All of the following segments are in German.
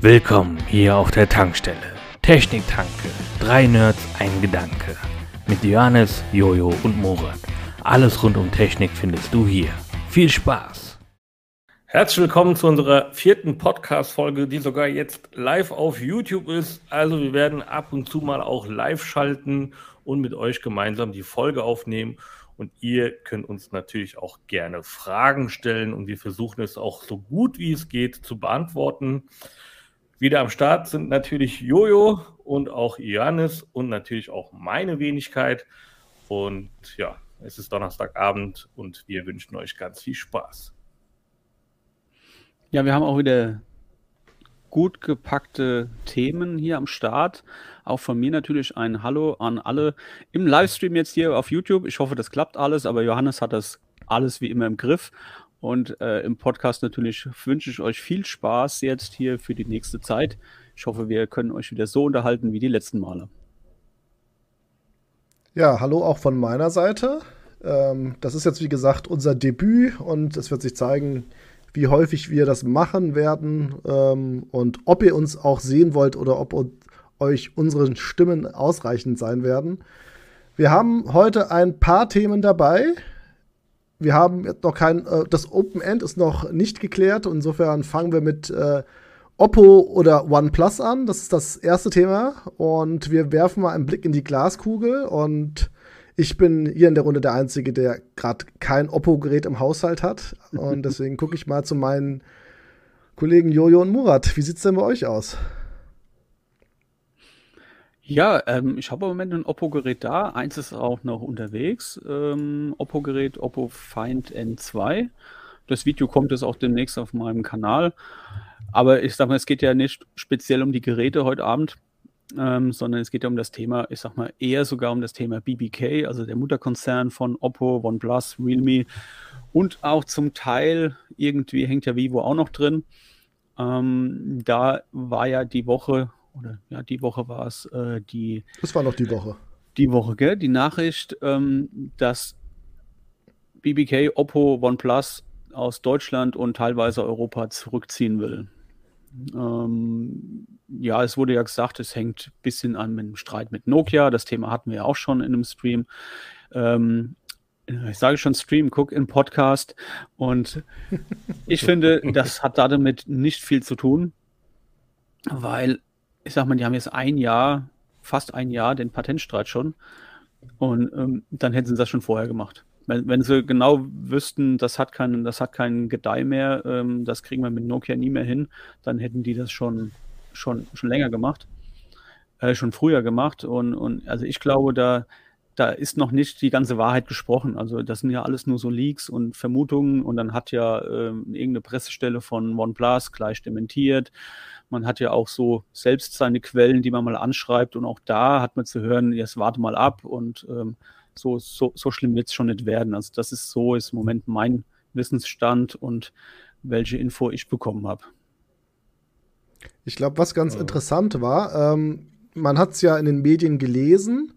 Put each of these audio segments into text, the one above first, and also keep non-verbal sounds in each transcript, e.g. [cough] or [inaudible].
Willkommen hier auf der Tankstelle. Techniktanke. Drei Nerds, ein Gedanke. Mit Johannes, Jojo und Morat. Alles rund um Technik findest du hier. Viel Spaß! Herzlich willkommen zu unserer vierten Podcast-Folge, die sogar jetzt live auf YouTube ist. Also wir werden ab und zu mal auch live schalten und mit euch gemeinsam die Folge aufnehmen. Und ihr könnt uns natürlich auch gerne Fragen stellen und wir versuchen es auch so gut wie es geht zu beantworten. Wieder am Start sind natürlich Jojo und auch Johannes und natürlich auch meine Wenigkeit. Und ja, es ist Donnerstagabend und wir wünschen euch ganz viel Spaß. Ja, wir haben auch wieder gut gepackte Themen hier am Start. Auch von mir natürlich ein Hallo an alle im Livestream jetzt hier auf YouTube. Ich hoffe, das klappt alles, aber Johannes hat das alles wie immer im Griff. Und äh, im Podcast natürlich wünsche ich euch viel Spaß jetzt hier für die nächste Zeit. Ich hoffe, wir können euch wieder so unterhalten wie die letzten Male. Ja, hallo auch von meiner Seite. Ähm, das ist jetzt, wie gesagt, unser Debüt und es wird sich zeigen, wie häufig wir das machen werden ähm, und ob ihr uns auch sehen wollt oder ob euch unsere Stimmen ausreichend sein werden. Wir haben heute ein paar Themen dabei. Wir haben noch kein, äh, das Open End ist noch nicht geklärt. Insofern fangen wir mit äh, Oppo oder OnePlus an. Das ist das erste Thema. Und wir werfen mal einen Blick in die Glaskugel. Und ich bin hier in der Runde der Einzige, der gerade kein Oppo-Gerät im Haushalt hat. Und [laughs] deswegen gucke ich mal zu meinen Kollegen Jojo und Murat. Wie sieht es denn bei euch aus? Ja, ähm, ich habe im Moment ein Oppo-Gerät da. Eins ist auch noch unterwegs. Ähm, Oppo-Gerät Oppo Find N2. Das Video kommt jetzt auch demnächst auf meinem Kanal. Aber ich sag mal, es geht ja nicht speziell um die Geräte heute Abend, ähm, sondern es geht ja um das Thema, ich sag mal, eher sogar um das Thema BBK, also der Mutterkonzern von Oppo, OnePlus, Realme und auch zum Teil irgendwie hängt ja Vivo auch noch drin. Ähm, da war ja die Woche, oder ja, die Woche war es, äh, die. Das war noch die Woche. Die Woche, gell? Die Nachricht, ähm, dass BBK, Oppo, OnePlus aus Deutschland und teilweise Europa zurückziehen will. Ähm, ja, es wurde ja gesagt, es hängt ein bisschen an mit dem Streit mit Nokia. Das Thema hatten wir ja auch schon in einem Stream. Ähm, ich sage schon Stream, guck in Podcast. Und [laughs] ich finde, das hat damit nicht viel zu tun, weil, ich sag mal, die haben jetzt ein Jahr, fast ein Jahr den Patentstreit schon. Und ähm, dann hätten sie das schon vorher gemacht. Wenn, wenn sie genau wüssten, das hat keinen, das hat keinen Gedeih mehr, ähm, das kriegen wir mit Nokia nie mehr hin, dann hätten die das schon, schon, schon länger gemacht, äh, schon früher gemacht. Und, und also ich glaube, da, da ist noch nicht die ganze Wahrheit gesprochen. Also das sind ja alles nur so Leaks und Vermutungen und dann hat ja äh, irgendeine Pressestelle von OnePlus gleich dementiert. Man hat ja auch so selbst seine Quellen, die man mal anschreibt und auch da hat man zu hören, jetzt warte mal ab und ähm, so, so, so schlimm wird es schon nicht werden. Also das ist so, ist im Moment mein Wissensstand und welche Info ich bekommen habe. Ich glaube, was ganz ja. interessant war, ähm, man hat es ja in den Medien gelesen.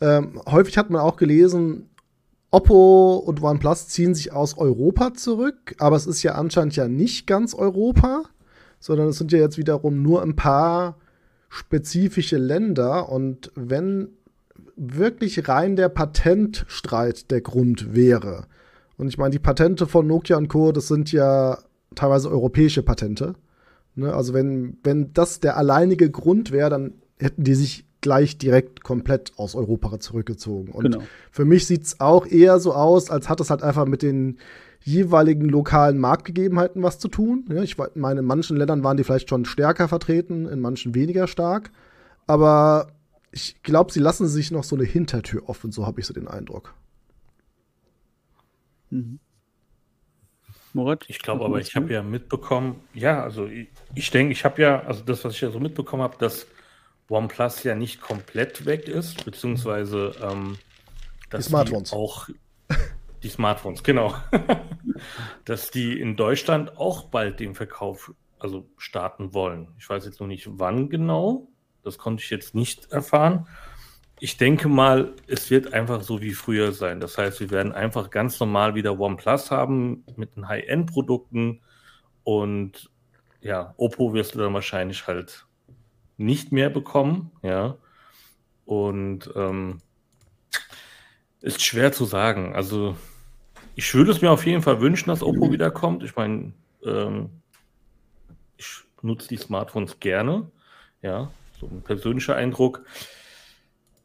Ähm, häufig hat man auch gelesen, Oppo und OnePlus ziehen sich aus Europa zurück, aber es ist ja anscheinend ja nicht ganz Europa, sondern es sind ja jetzt wiederum nur ein paar spezifische Länder. Und wenn wirklich rein der Patentstreit der Grund wäre. Und ich meine, die Patente von Nokia und Co., das sind ja teilweise europäische Patente. Ne? Also wenn, wenn das der alleinige Grund wäre, dann hätten die sich gleich direkt komplett aus Europa zurückgezogen. Und genau. für mich sieht es auch eher so aus, als hat es halt einfach mit den jeweiligen lokalen Marktgegebenheiten was zu tun. Ja, ich meine, in manchen Ländern waren die vielleicht schon stärker vertreten, in manchen weniger stark. Aber ich glaube, sie lassen sich noch so eine Hintertür offen, so habe ich so den Eindruck. Mhm. Moritz? Ich glaube aber, ich habe ja mitbekommen, ja, also ich, ich denke, ich habe ja, also das, was ich ja so mitbekommen habe, dass OnePlus ja nicht komplett weg ist, beziehungsweise ähm, dass die Smartphones die auch [laughs] die Smartphones, genau, [laughs] dass die in Deutschland auch bald den Verkauf also starten wollen. Ich weiß jetzt noch nicht wann genau, das konnte ich jetzt nicht erfahren. Ich denke mal, es wird einfach so wie früher sein. Das heißt, wir werden einfach ganz normal wieder OnePlus haben mit den High-End-Produkten und ja, Oppo wirst du dann wahrscheinlich halt nicht mehr bekommen, ja. Und ähm, ist schwer zu sagen. Also ich würde es mir auf jeden Fall wünschen, dass Oppo wiederkommt. Ich meine, ähm, ich nutze die Smartphones gerne. Ja, so ein persönlicher Eindruck.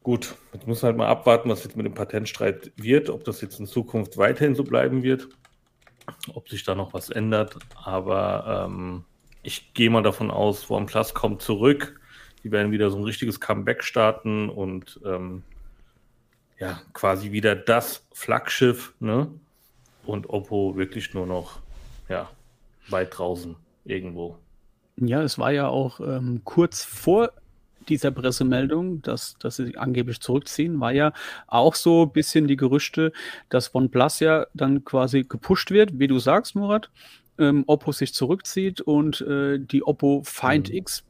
Gut, jetzt muss halt mal abwarten, was jetzt mit dem Patentstreit wird, ob das jetzt in Zukunft weiterhin so bleiben wird, ob sich da noch was ändert. Aber ähm, ich gehe mal davon aus, OnePlus kommt zurück. Die werden wieder so ein richtiges Comeback starten und ähm, ja, quasi wieder das Flaggschiff, ne? Und Oppo wirklich nur noch, ja, weit draußen irgendwo. Ja, es war ja auch ähm, kurz vor dieser Pressemeldung, dass, dass sie angeblich zurückziehen, war ja auch so ein bisschen die Gerüchte, dass OnePlus ja dann quasi gepusht wird, wie du sagst, Murat, ähm, Oppo sich zurückzieht und äh, die Oppo Find mhm. X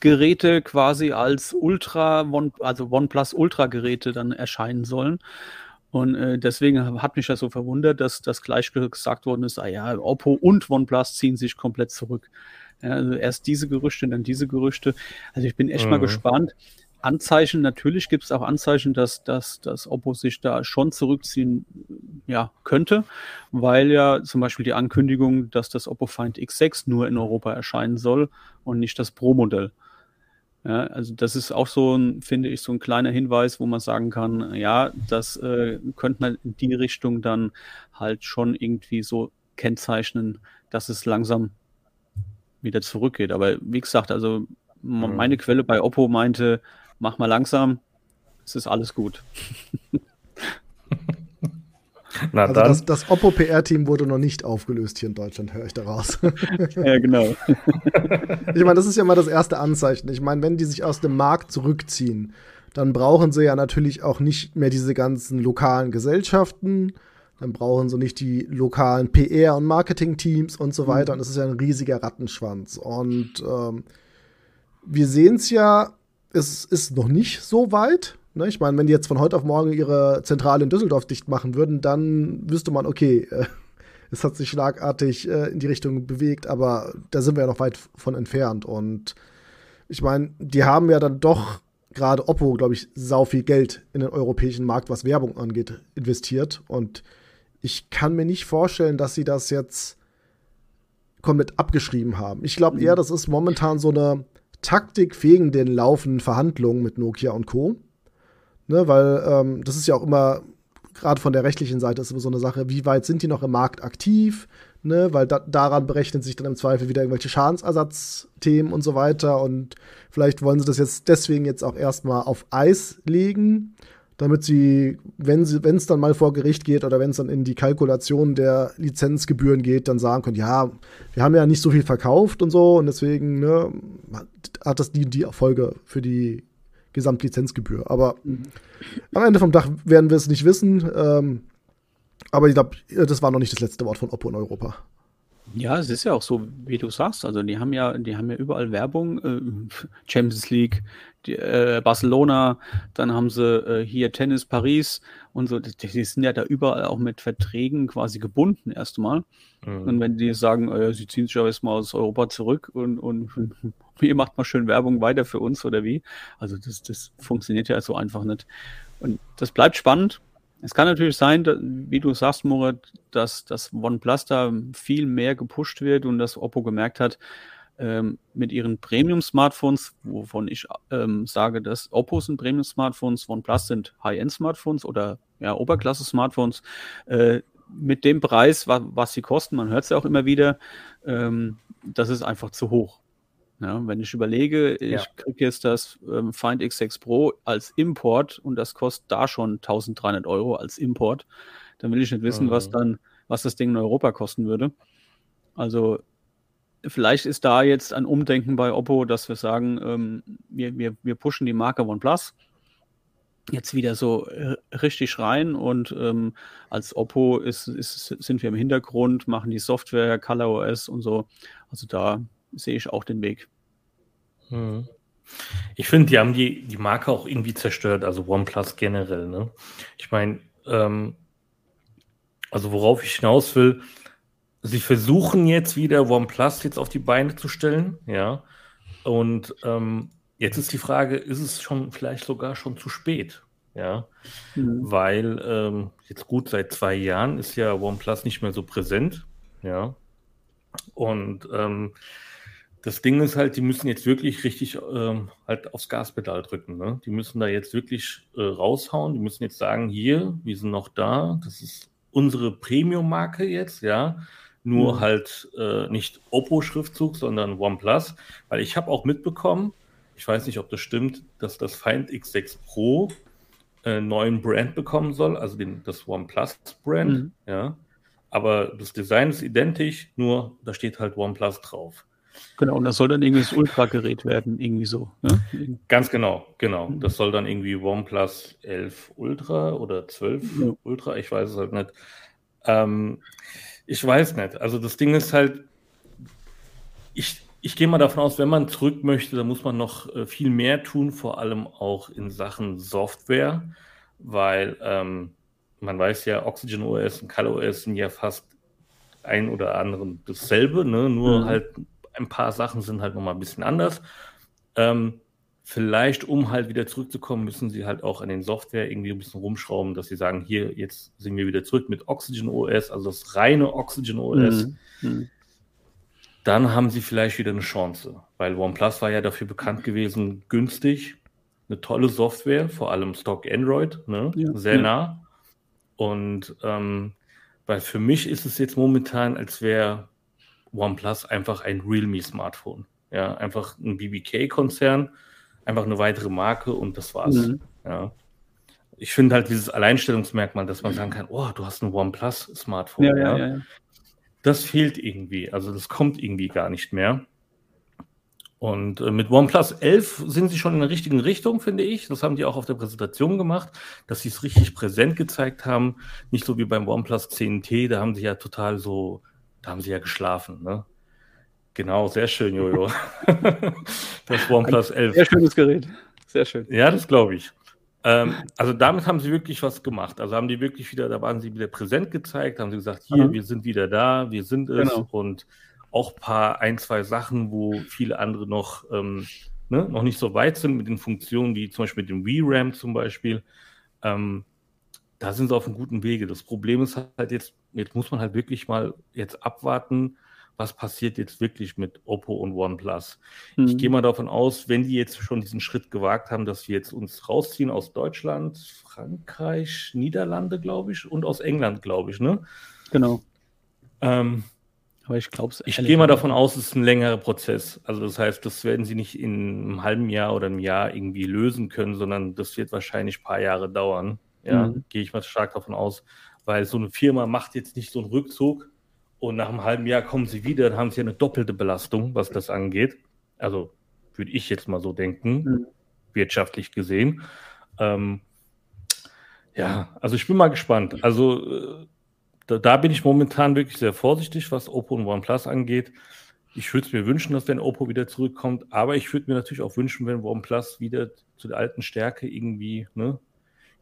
Geräte quasi als Ultra, One, also OnePlus Ultra Geräte dann erscheinen sollen. Und äh, deswegen hat mich das so verwundert, dass das gleich gesagt worden ist, ah ja, Oppo und OnePlus ziehen sich komplett zurück. Ja, also erst diese Gerüchte, dann diese Gerüchte. Also ich bin echt mhm. mal gespannt. Anzeichen, natürlich gibt es auch Anzeichen, dass, dass, dass Oppo sich da schon zurückziehen ja, könnte, weil ja zum Beispiel die Ankündigung, dass das Oppo Find X6 nur in Europa erscheinen soll und nicht das Pro-Modell. Ja, also das ist auch so ein, finde ich, so ein kleiner Hinweis, wo man sagen kann, ja, das äh, könnte man in die Richtung dann halt schon irgendwie so kennzeichnen, dass es langsam wieder zurückgeht. Aber wie gesagt, also mhm. meine Quelle bei Oppo meinte, mach mal langsam, es ist alles gut. [laughs] Na also dann. Das, das Oppo PR-Team wurde noch nicht aufgelöst hier in Deutschland, höre ich daraus. [laughs] ja, genau. [laughs] ich meine, das ist ja mal das erste Anzeichen. Ich meine, wenn die sich aus dem Markt zurückziehen, dann brauchen sie ja natürlich auch nicht mehr diese ganzen lokalen Gesellschaften. Dann brauchen sie nicht die lokalen PR- und Marketing-Teams und so weiter. Mhm. Und das ist ja ein riesiger Rattenschwanz. Und ähm, wir sehen es ja es ist noch nicht so weit. Ne? Ich meine, wenn die jetzt von heute auf morgen ihre Zentrale in Düsseldorf dicht machen würden, dann wüsste man, okay, äh, [laughs] es hat sich schlagartig äh, in die Richtung bewegt, aber da sind wir ja noch weit von entfernt. Und ich meine, die haben ja dann doch gerade Oppo, glaube ich, sau viel Geld in den europäischen Markt, was Werbung angeht, investiert. Und ich kann mir nicht vorstellen, dass sie das jetzt komplett abgeschrieben haben. Ich glaube eher, mhm. das ist momentan so eine Taktik wegen den laufenden Verhandlungen mit Nokia und Co. Ne, weil ähm, das ist ja auch immer, gerade von der rechtlichen Seite ist immer so eine Sache, wie weit sind die noch im Markt aktiv? Ne, weil da, daran berechnen sich dann im Zweifel wieder irgendwelche Schadensersatzthemen und so weiter. Und vielleicht wollen sie das jetzt deswegen jetzt auch erstmal auf Eis legen, damit sie, wenn es dann mal vor Gericht geht oder wenn es dann in die Kalkulation der Lizenzgebühren geht, dann sagen können, ja, wir haben ja nicht so viel verkauft und so und deswegen ne, hat das die, die Erfolge für die Gesamtlizenzgebühr. Aber mhm. am Ende vom Tag werden wir es nicht wissen. Ähm, aber ich glaube, das war noch nicht das letzte Wort von Oppo in Europa. Ja, es ist ja auch so, wie du sagst. Also die haben ja, die haben ja überall Werbung, äh, Champions League, die, äh, Barcelona, dann haben sie äh, hier Tennis Paris und so. Die, die, sind ja da überall auch mit Verträgen quasi gebunden erstmal. Mhm. Und wenn die sagen, äh, sie ziehen sich ja erstmal aus Europa zurück und, und ihr macht mal schön Werbung weiter für uns oder wie? Also das, das funktioniert ja so einfach nicht. Und das bleibt spannend. Es kann natürlich sein, dass, wie du sagst, Moritz, dass das OnePlus da viel mehr gepusht wird und dass Oppo gemerkt hat, ähm, mit ihren Premium-Smartphones, wovon ich ähm, sage, dass Oppo sind Premium-Smartphones, OnePlus sind High-End-Smartphones oder ja, Oberklasse-Smartphones, äh, mit dem Preis, wa was sie kosten, man hört es ja auch immer wieder, ähm, das ist einfach zu hoch. Ja, wenn ich überlege, ja. ich kriege jetzt das ähm, Find X6 Pro als Import und das kostet da schon 1300 Euro als Import, dann will ich nicht wissen, mhm. was dann, was das Ding in Europa kosten würde. Also vielleicht ist da jetzt ein Umdenken bei Oppo, dass wir sagen, ähm, wir, wir, wir pushen die Marke OnePlus jetzt wieder so äh, richtig rein und ähm, als Oppo ist, ist, sind wir im Hintergrund, machen die Software, ColorOS und so. Also da sehe ich auch den Weg. Hm. Ich finde, die haben die, die Marke auch irgendwie zerstört, also OnePlus generell. Ne? Ich meine, ähm, also worauf ich hinaus will, sie versuchen jetzt wieder OnePlus jetzt auf die Beine zu stellen, ja. Und ähm, jetzt ist die Frage, ist es schon vielleicht sogar schon zu spät? Ja, mhm. weil ähm, jetzt gut seit zwei Jahren ist ja OnePlus nicht mehr so präsent, ja. Und ähm, das Ding ist halt, die müssen jetzt wirklich richtig ähm, halt aufs Gaspedal drücken. Ne? Die müssen da jetzt wirklich äh, raushauen. Die müssen jetzt sagen, hier, wir sind noch da. Das ist unsere Premium-Marke jetzt, ja. Nur mhm. halt äh, nicht Oppo-Schriftzug, sondern OnePlus. Weil ich habe auch mitbekommen, ich weiß nicht, ob das stimmt, dass das Find X6 Pro äh, neuen Brand bekommen soll, also den, das OnePlus-Brand, mhm. ja. Aber das Design ist identisch, nur da steht halt OnePlus drauf. Genau, und das soll dann irgendwie das Ultra-Gerät werden, irgendwie so. Ne? Ganz genau, genau. Mhm. Das soll dann irgendwie OnePlus 11 Ultra oder 12 ja. Ultra, ich weiß es halt nicht. Ähm, ich weiß nicht. Also das Ding ist halt, ich, ich gehe mal davon aus, wenn man zurück möchte, dann muss man noch äh, viel mehr tun, vor allem auch in Sachen Software, weil ähm, man weiß ja, Oxygen OS und ColorOS sind ja fast ein oder anderen dasselbe, ne? nur mhm. halt ein paar Sachen sind halt nochmal ein bisschen anders. Ähm, vielleicht, um halt wieder zurückzukommen, müssen sie halt auch an den Software irgendwie ein bisschen rumschrauben, dass sie sagen, hier, jetzt sind wir wieder zurück mit Oxygen OS, also das reine Oxygen OS. Mhm. mhm. Dann haben sie vielleicht wieder eine Chance, weil OnePlus war ja dafür bekannt gewesen, günstig, eine tolle Software, vor allem Stock Android, ne? Ja, sehr nah. Und ähm, weil für mich ist es jetzt momentan, als wäre OnePlus einfach ein Realme-Smartphone. Ja, einfach ein BBK-Konzern, einfach eine weitere Marke und das war's. Mhm. Ja. Ich finde halt dieses Alleinstellungsmerkmal, dass man sagen kann, oh, du hast ein OnePlus-Smartphone. Ja, ja, ja, Das fehlt irgendwie. Also das kommt irgendwie gar nicht mehr. Und äh, mit OnePlus 11 sind sie schon in der richtigen Richtung, finde ich. Das haben die auch auf der Präsentation gemacht, dass sie es richtig präsent gezeigt haben. Nicht so wie beim OnePlus 10T, da haben sie ja total so da haben sie ja geschlafen, ne? Genau, sehr schön, Jojo. [laughs] das OnePlus 11. Sehr schönes Gerät. Sehr schön. Ja, das glaube ich. Ähm, also damit haben sie wirklich was gemacht. Also haben die wirklich wieder, da waren sie wieder präsent gezeigt, haben sie gesagt, hier, mhm. wir sind wieder da, wir sind es genau. und auch ein paar, ein, zwei Sachen, wo viele andere noch, ähm, ne, noch nicht so weit sind mit den Funktionen, wie zum Beispiel mit dem VRAM zum Beispiel. Ähm, da sind sie auf einem guten Wege. Das Problem ist halt jetzt, jetzt muss man halt wirklich mal jetzt abwarten, was passiert jetzt wirklich mit Oppo und OnePlus. Mhm. Ich gehe mal davon aus, wenn die jetzt schon diesen Schritt gewagt haben, dass wir jetzt uns rausziehen aus Deutschland, Frankreich, Niederlande, glaube ich, und aus England, glaube ich, ne? Genau. Ähm, aber ich glaube Ich gehe mal davon aus, es ist ein längerer Prozess. Also das heißt, das werden sie nicht in einem halben Jahr oder einem Jahr irgendwie lösen können, sondern das wird wahrscheinlich ein paar Jahre dauern. Ja, mhm. gehe ich mal stark davon aus, weil so eine Firma macht jetzt nicht so einen Rückzug und nach einem halben Jahr kommen sie wieder, dann haben sie eine doppelte Belastung, was das angeht. Also würde ich jetzt mal so denken, mhm. wirtschaftlich gesehen. Ähm, ja, also ich bin mal gespannt. Also äh, da, da, bin ich momentan wirklich sehr vorsichtig, was Oppo und OnePlus angeht. Ich würde es mir wünschen, dass wenn Oppo wieder zurückkommt, aber ich würde mir natürlich auch wünschen, wenn OnePlus wieder zu der alten Stärke irgendwie ne,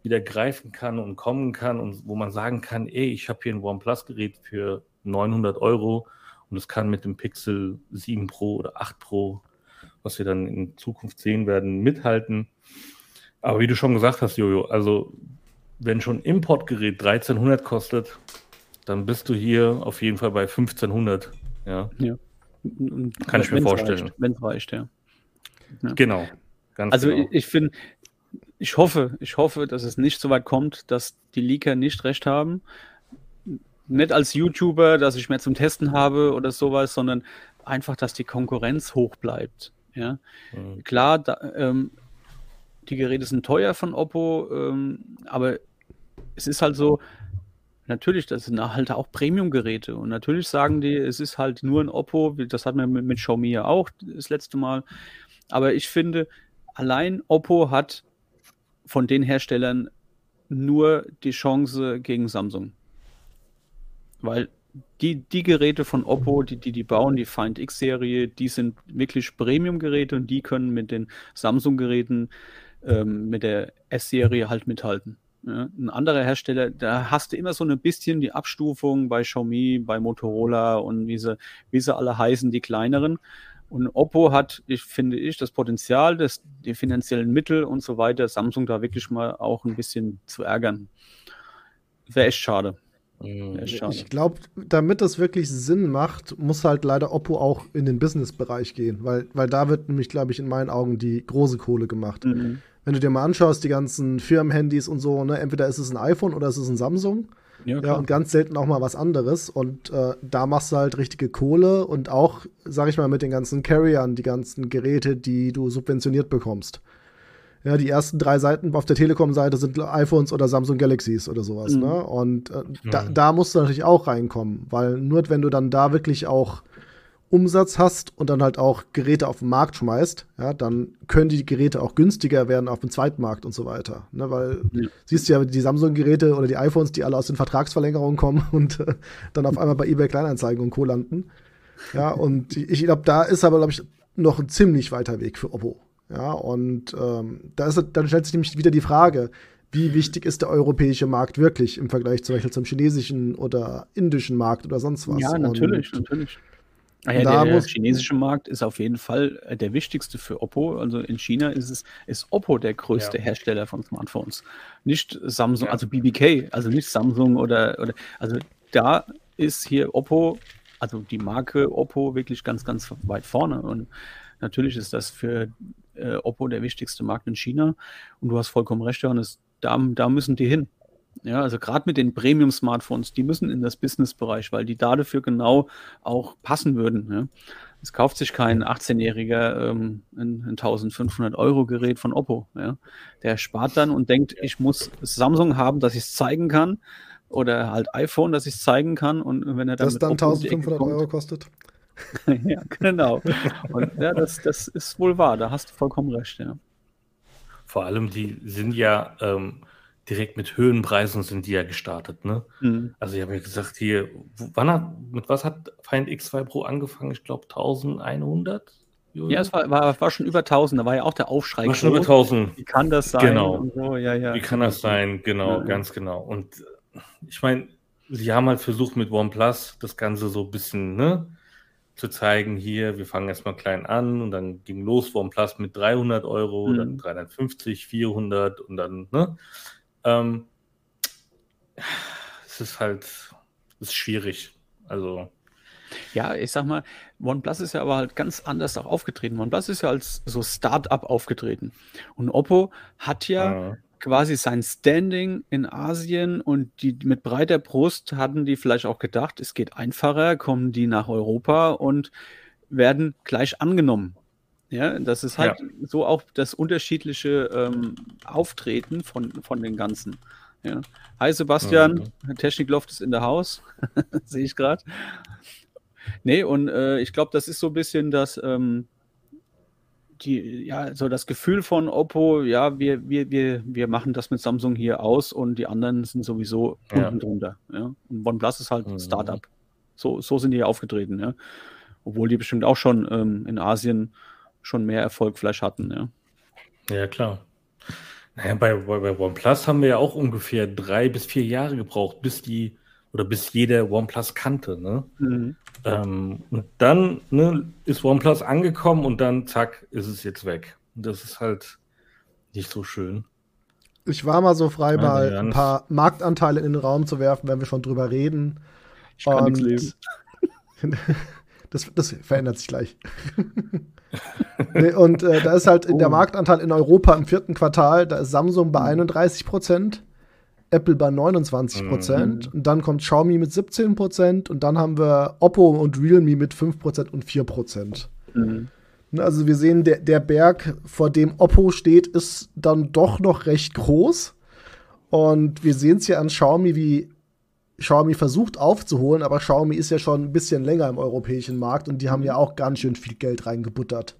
wieder greifen kann und kommen kann und wo man sagen kann, ey, ich habe hier ein OnePlus-Gerät für 900 Euro und es kann mit dem Pixel 7 Pro oder 8 Pro, was wir dann in Zukunft sehen werden, mithalten. Aber wie du schon gesagt hast, Jojo, also wenn schon Importgerät 1300 kostet, dann bist du hier auf jeden Fall bei 1500. Ja. ja. Kann ich mir vorstellen. Wenn es reicht, ja. ja. Genau. also genau. ich, ich finde, ich hoffe, ich hoffe, dass es nicht so weit kommt, dass die Leaker nicht recht haben. Nicht als YouTuber, dass ich mehr zum Testen habe oder sowas, sondern einfach, dass die Konkurrenz hoch bleibt. Ja? Mhm. Klar, da, ähm, die Geräte sind teuer von Oppo, ähm, aber es ist halt so, natürlich, das sind halt auch Premium-Geräte und natürlich sagen die, es ist halt nur ein Oppo, das hatten wir mit, mit Xiaomi ja auch das letzte Mal. Aber ich finde, allein Oppo hat von den Herstellern nur die Chance gegen Samsung. Weil die, die Geräte von Oppo, die, die die bauen, die Find X-Serie, die sind wirklich Premium-Geräte und die können mit den Samsung-Geräten, ähm, mit der S-Serie halt mithalten. Ja, ein anderer Hersteller, da hast du immer so ein bisschen die Abstufung bei Xiaomi, bei Motorola und wie sie, wie sie alle heißen, die kleineren. Und Oppo hat, ich finde ich, das Potenzial, das, die finanziellen Mittel und so weiter, Samsung da wirklich mal auch ein bisschen zu ärgern. Wäre echt schade. Mhm. Ich glaube, damit das wirklich Sinn macht, muss halt leider Oppo auch in den Business-Bereich gehen, weil, weil da wird nämlich, glaube ich, in meinen Augen die große Kohle gemacht. Mhm. Wenn du dir mal anschaust, die ganzen Firmenhandys und so, ne, entweder ist es ein iPhone oder ist es ein Samsung. Ja, ja, und ganz selten auch mal was anderes. Und äh, da machst du halt richtige Kohle und auch, sag ich mal, mit den ganzen Carriern, die ganzen Geräte, die du subventioniert bekommst. Ja, die ersten drei Seiten auf der Telekom-Seite sind iPhones oder Samsung Galaxies oder sowas. Mhm. Ne? Und äh, da, da musst du natürlich auch reinkommen, weil nur wenn du dann da wirklich auch Umsatz hast und dann halt auch Geräte auf den Markt schmeißt, ja, dann können die Geräte auch günstiger werden auf dem Zweitmarkt und so weiter. Ne, weil ja. siehst du ja die Samsung-Geräte oder die iPhones, die alle aus den Vertragsverlängerungen kommen [laughs] und äh, dann auf einmal bei eBay Kleinanzeigen und Co. landen. Ja, und ich glaube, da ist aber, glaube ich, noch ein ziemlich weiter Weg für Oppo. Ja, und ähm, da ist, dann stellt sich nämlich wieder die Frage, wie wichtig ist der europäische Markt wirklich im Vergleich zum Beispiel zum chinesischen oder indischen Markt oder sonst was? Ja, natürlich, und natürlich. Ah ja, der, der chinesische Markt ist auf jeden Fall äh, der wichtigste für Oppo. Also in China ist es ist Oppo der größte ja. Hersteller von Smartphones, nicht Samsung, ja. also BBK, also nicht Samsung oder oder also da ist hier Oppo, also die Marke Oppo wirklich ganz ganz weit vorne und natürlich ist das für äh, Oppo der wichtigste Markt in China. Und du hast vollkommen recht, Johannes, da, da müssen die hin. Ja, also gerade mit den Premium-Smartphones, die müssen in das Business-Bereich, weil die dafür genau auch passen würden. Ja. Es kauft sich kein 18-Jähriger ähm, ein, ein 1500 Euro Gerät von Oppo. Ja. Der spart dann und denkt, ich muss Samsung haben, dass ich es zeigen kann. Oder halt iPhone, dass ich es zeigen kann. Und wenn er dann. Das dann 1500 Euro kostet. [laughs] ja, genau. Und ja, das, das ist wohl wahr, da hast du vollkommen recht, ja. Vor allem, die sind ja ähm, direkt mit Höhenpreisen sind die ja gestartet, ne? Mhm. Also ich habe ja gesagt, hier, wann hat, mit was hat Feind X2 Pro angefangen? Ich glaube 1100? Ja, es war, war, war, schon über 1000, da war ja auch der Aufschrei. War schon über 1000. Wie kann das sein? Genau. So, ja, ja. Wie kann das sein? Genau, ja, ganz genau. Und äh, ich meine, sie haben halt versucht mit OnePlus das Ganze so ein bisschen, ne? zu zeigen, hier, wir fangen erstmal klein an und dann ging los OnePlus mit 300 Euro, mhm. dann 350, 400 und dann, ne? Ähm, es ist halt, es ist schwierig. Also. Ja, ich sag mal, OnePlus ist ja aber halt ganz anders auch aufgetreten. OnePlus ist ja als so Start-up aufgetreten. Und Oppo hat ja ah quasi sein Standing in Asien und die mit breiter Brust hatten die vielleicht auch gedacht, es geht einfacher, kommen die nach Europa und werden gleich angenommen. Ja, das ist halt ja. so auch das unterschiedliche ähm, Auftreten von, von den Ganzen. Ja. Hi Sebastian, mhm. Technikloft ist in der Haus, [laughs] sehe ich gerade. Nee, und äh, ich glaube, das ist so ein bisschen das, ähm, die, ja, so das Gefühl von Oppo, ja, wir, wir, wir, wir machen das mit Samsung hier aus und die anderen sind sowieso ja. unten drunter. Ja? Und OnePlus ist halt ein mhm. Startup. So, so sind die aufgetreten, ja. Obwohl die bestimmt auch schon ähm, in Asien schon mehr Erfolg vielleicht hatten, ja. Ja, klar. Naja, bei, bei, bei OnePlus haben wir ja auch ungefähr drei bis vier Jahre gebraucht, bis die oder bis jeder OnePlus kannte. Ne? Mhm. Ähm, und dann ne, ist OnePlus angekommen und dann zack, ist es jetzt weg. Und das ist halt nicht so schön. Ich war mal so frei, mal ein paar Marktanteile in den Raum zu werfen, wenn wir schon drüber reden. Ich kann nichts lesen. [laughs] das, das verändert sich gleich. [laughs] nee, und äh, da ist halt oh. der Marktanteil in Europa im vierten Quartal, da ist Samsung bei 31 Prozent, Apple bei 29 Prozent. Mhm. Und dann kommt Xiaomi mit 17 Prozent. Und dann haben wir Oppo und Realme mit 5 Prozent und 4 Prozent. Mhm. Also wir sehen, der, der Berg, vor dem Oppo steht, ist dann doch noch recht groß. Und wir sehen es ja an Xiaomi, wie Xiaomi versucht aufzuholen, aber Xiaomi ist ja schon ein bisschen länger im europäischen Markt und die haben ja auch ganz schön viel Geld reingebuttert.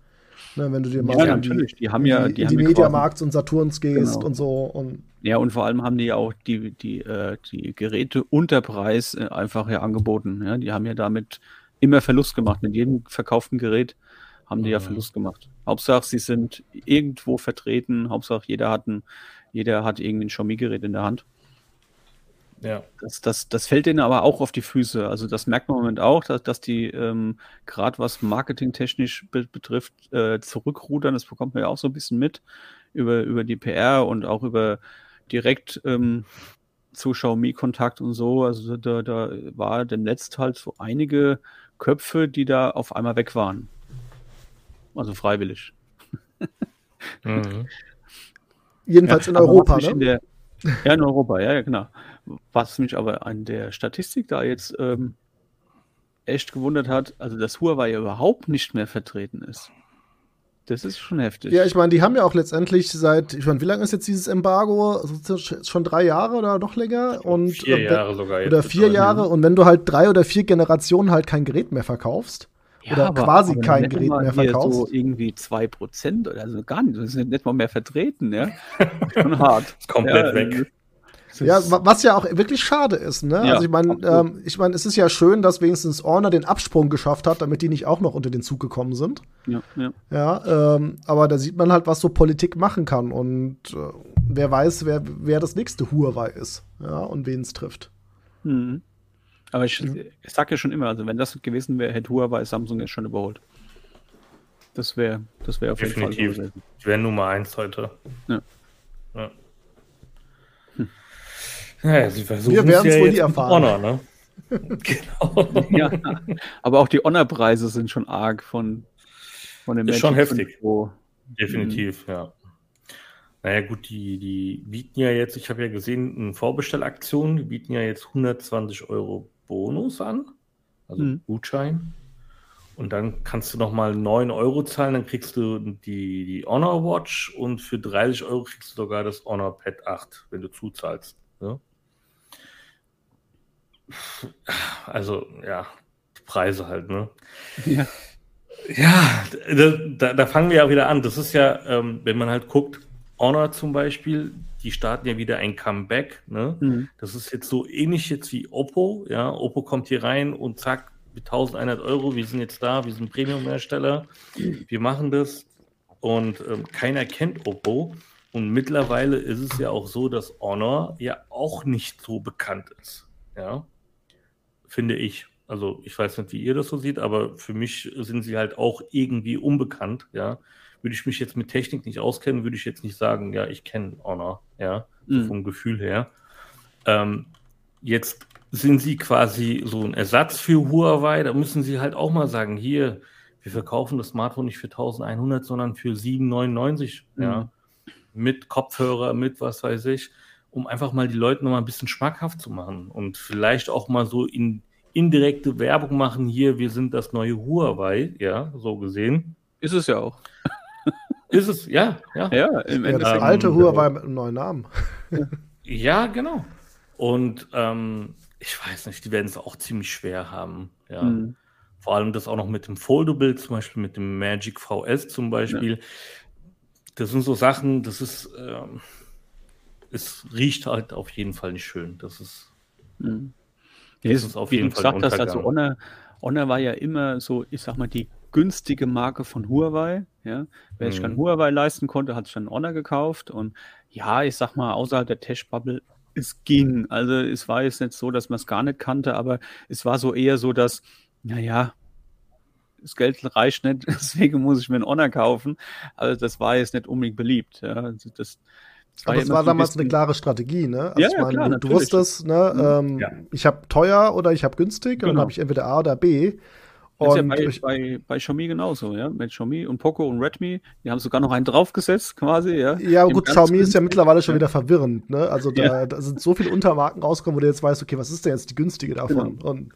Ne, wenn du dir mal ja, die, die, haben ja die, die, die Mediamarkts und Saturns gehst genau. und so. Und ja, und vor allem haben die ja auch die, die, äh, die Geräte unter Preis äh, einfach ja angeboten. Ja? Die haben ja damit immer Verlust gemacht. Mit jedem verkauften Gerät haben die mhm. ja Verlust gemacht. Hauptsache, sie sind irgendwo vertreten. Hauptsache, jeder hat ein, Jeder hat irgendwie ein Xiaomi-Gerät in der Hand. Ja. Das, das, das fällt denen aber auch auf die Füße. Also das merkt man im Moment auch, dass, dass die ähm, gerade was marketingtechnisch be betrifft, äh, zurückrudern. Das bekommt man ja auch so ein bisschen mit über, über die PR und auch über direkt ähm, zu Xiaomi-Kontakt und so. Also da, da war demnächst halt so einige Köpfe, die da auf einmal weg waren. Also freiwillig. Mhm. Jedenfalls Ja, in Europa, ne? In der, ja, in Europa, ja, ja, genau. Was mich aber an der Statistik da jetzt ähm, echt gewundert hat, also dass Huawei ja überhaupt nicht mehr vertreten ist. Das ist schon heftig. Ja, ich meine, die haben ja auch letztendlich seit, ich meine, wie lange ist jetzt dieses Embargo? Also schon drei Jahre oder noch länger? Und, Vier äh, Jahre sogar jetzt. Oder vier. Jahre. Und wenn du halt drei oder vier Generationen halt kein Gerät mehr verkaufst, oder quasi kein wenn du Gerät mehr verkaufst. So irgendwie 2% oder also gar nicht, das ist nicht mal mehr vertreten, ja. [laughs] schon hart. Ist komplett Ja, weg. Ja, was ja auch wirklich schade ist, ne? Ja, also ich meine, ähm, ich meine, es ist ja schön, dass wenigstens Orner den Absprung geschafft hat, damit die nicht auch noch unter den Zug gekommen sind. ja, ja. Ja, ähm, aber da sieht man halt, was so Politik machen kann und äh, wer weiß, wer, wer das nächste Huawei ist, ja, und wen es trifft. Mhm. Aber ich, ich sag ja schon immer, also wenn das gewesen wäre, hätte Huawei Samsung jetzt schon überholt. Das wäre das wäre auf jeden Fall Definitiv. gewesen. Ich wäre Nummer eins heute. Ja. Ja. Naja, sie versuchen Wir es werden's ja wohl jetzt nie erfahren. Honor, ne? [laughs] genau. Ja, aber auch die Honor-Preise sind schon arg von, von dem Ist schon heftig. 5 Pro. Definitiv, ja. Naja, gut, die, die bieten ja jetzt, ich habe ja gesehen, eine Vorbestellaktion, die bieten ja jetzt 120 Euro Bonus an, also Mhm. Gutschein. Und dann kannst du nochmal 9 Euro zahlen, dann kriegst du die, die Honor Watch und für 30 Euro kriegst du sogar das Honor Pad 8, wenn du zuzahlst. Ja? Also, ja, die Preise halt, ne? Ja. Ja, da, da, da fangen wir ja wieder an. Das ist ja, ähm, wenn man halt guckt, Honor zum Beispiel, die starten ja wieder ein Comeback. Ne? Mhm. Das ist jetzt so ähnlich jetzt wie Oppo. Ja, Oppo kommt hier rein und zack, mit 1100 Euro, wir sind jetzt da, wir sind Premium-Hersteller, wir machen das und ähm, keiner kennt Oppo. Und mittlerweile ist es ja auch so, dass Honor ja auch nicht so bekannt ist. Ja, finde ich. Also ich weiß nicht, wie ihr das so seht, aber für mich sind sie halt auch irgendwie unbekannt. Ja, würde ich mich jetzt mit Technik nicht auskennen, würde ich jetzt nicht sagen, ja, ich kenne Honor. Ja, so Mhm. vom Gefühl her. Ähm, jetzt sind sie quasi so ein Ersatz für Huawei. Da müssen sie halt auch mal sagen, hier, wir verkaufen das Smartphone nicht für 1100, sondern für 799. Ja, mit Kopfhörer, mit was weiß ich, um einfach mal die Leute noch mal ein bisschen schmackhaft zu machen und vielleicht auch mal so in indirekte Werbung machen. Hier, wir sind das neue Huawei. Ja, so gesehen. Ist es ja auch. Ist es, ja, ja. Ja, im Ja, das Endeffekt. Ähm, alte Huawei mit einem neuen Namen. Ja, genau. Und ähm, ich weiß nicht, die werden es auch ziemlich schwer haben. Ja. Mhm. Vor allem das auch noch mit dem Foldable, zum Beispiel mit dem Magic VS zum Beispiel. Das sind so Sachen, das ist, ähm, es riecht halt auf jeden Fall nicht schön. Das ist, Mhm. Das es ist auf jeden Fall gesagt hast, also. Honor, Honor war ja immer so, ich sag mal, die günstige Marke von Huawei. Ja? Wer sich Mhm. dann Huawei leisten konnte, hat sich dann Honor gekauft. Und ja, ich sag mal, außerhalb der Tech-Bubble, es ging. Also es war jetzt nicht so, dass man es gar nicht kannte, aber es war so eher so, dass, naja, das Geld reicht nicht, [laughs] deswegen muss ich mir einen Honor kaufen. Also das war jetzt nicht unbedingt beliebt. Ja? Also das Aber ja es war damals eine klare Strategie, ne? Also Ja, ich ja, meine, klar, du, wusstest, ne, ähm, Ja. ich habe teuer oder ich habe günstig und dann Genau. habe ich entweder A oder B. Das ist ja Und bei, bei, bei Xiaomi genauso, ja. Mit Xiaomi und Poco und Redmi, die haben sogar noch einen draufgesetzt, quasi, ja. ja, Im gut, Xiaomi ist ja mittlerweile schon Ja. wieder verwirrend, ne? Also da, Ja. da sind so viele Untermarken rausgekommen, wo du jetzt weißt, okay, was ist denn jetzt die günstige davon? Und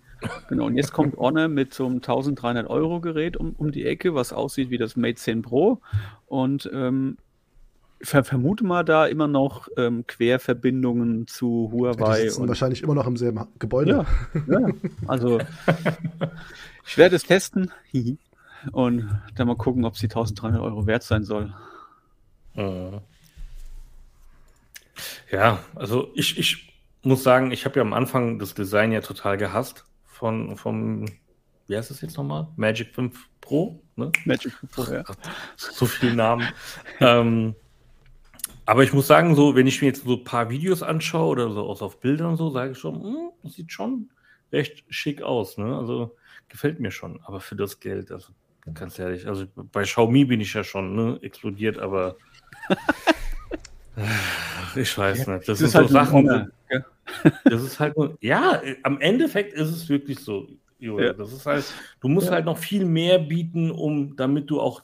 Genau, und jetzt kommt Honor mit so einem 1300 Euro Gerät um, um die Ecke, was aussieht wie das Mate 10 Pro. Und ähm, ver vermute mal da immer noch ähm, Querverbindungen zu die Huawei. sitzen Und, wahrscheinlich immer noch im selben Gebäude. ja, ja, also ich werde es testen und dann mal gucken, ob sie 1300 Euro wert sein soll. Mhm. Ja, also ich, ich muss sagen, ich habe ja am Anfang das Design ja total gehasst von, vom, wie heißt es jetzt nochmal? Magic 5 Pro, ne? Magic Pro, ja. So viele Namen. ähm, Aber ich muss sagen, so, wenn ich mir jetzt so ein paar Videos anschaue oder so aus auf Bildern und so, sage ich schon, hm, das sieht schon recht schick aus. Ne? Also gefällt mir schon. Aber für das Geld, also ganz ehrlich, also bei Xiaomi bin ich ja schon ne, explodiert, aber [laughs] ich weiß nicht. Das, Das ist so halt Sachen. Honor, ja. Das ist halt nur, ja, am Endeffekt ist es wirklich so, Joel. Ja. Das ist halt, du musst Ja. halt noch viel mehr bieten, um, damit du auch,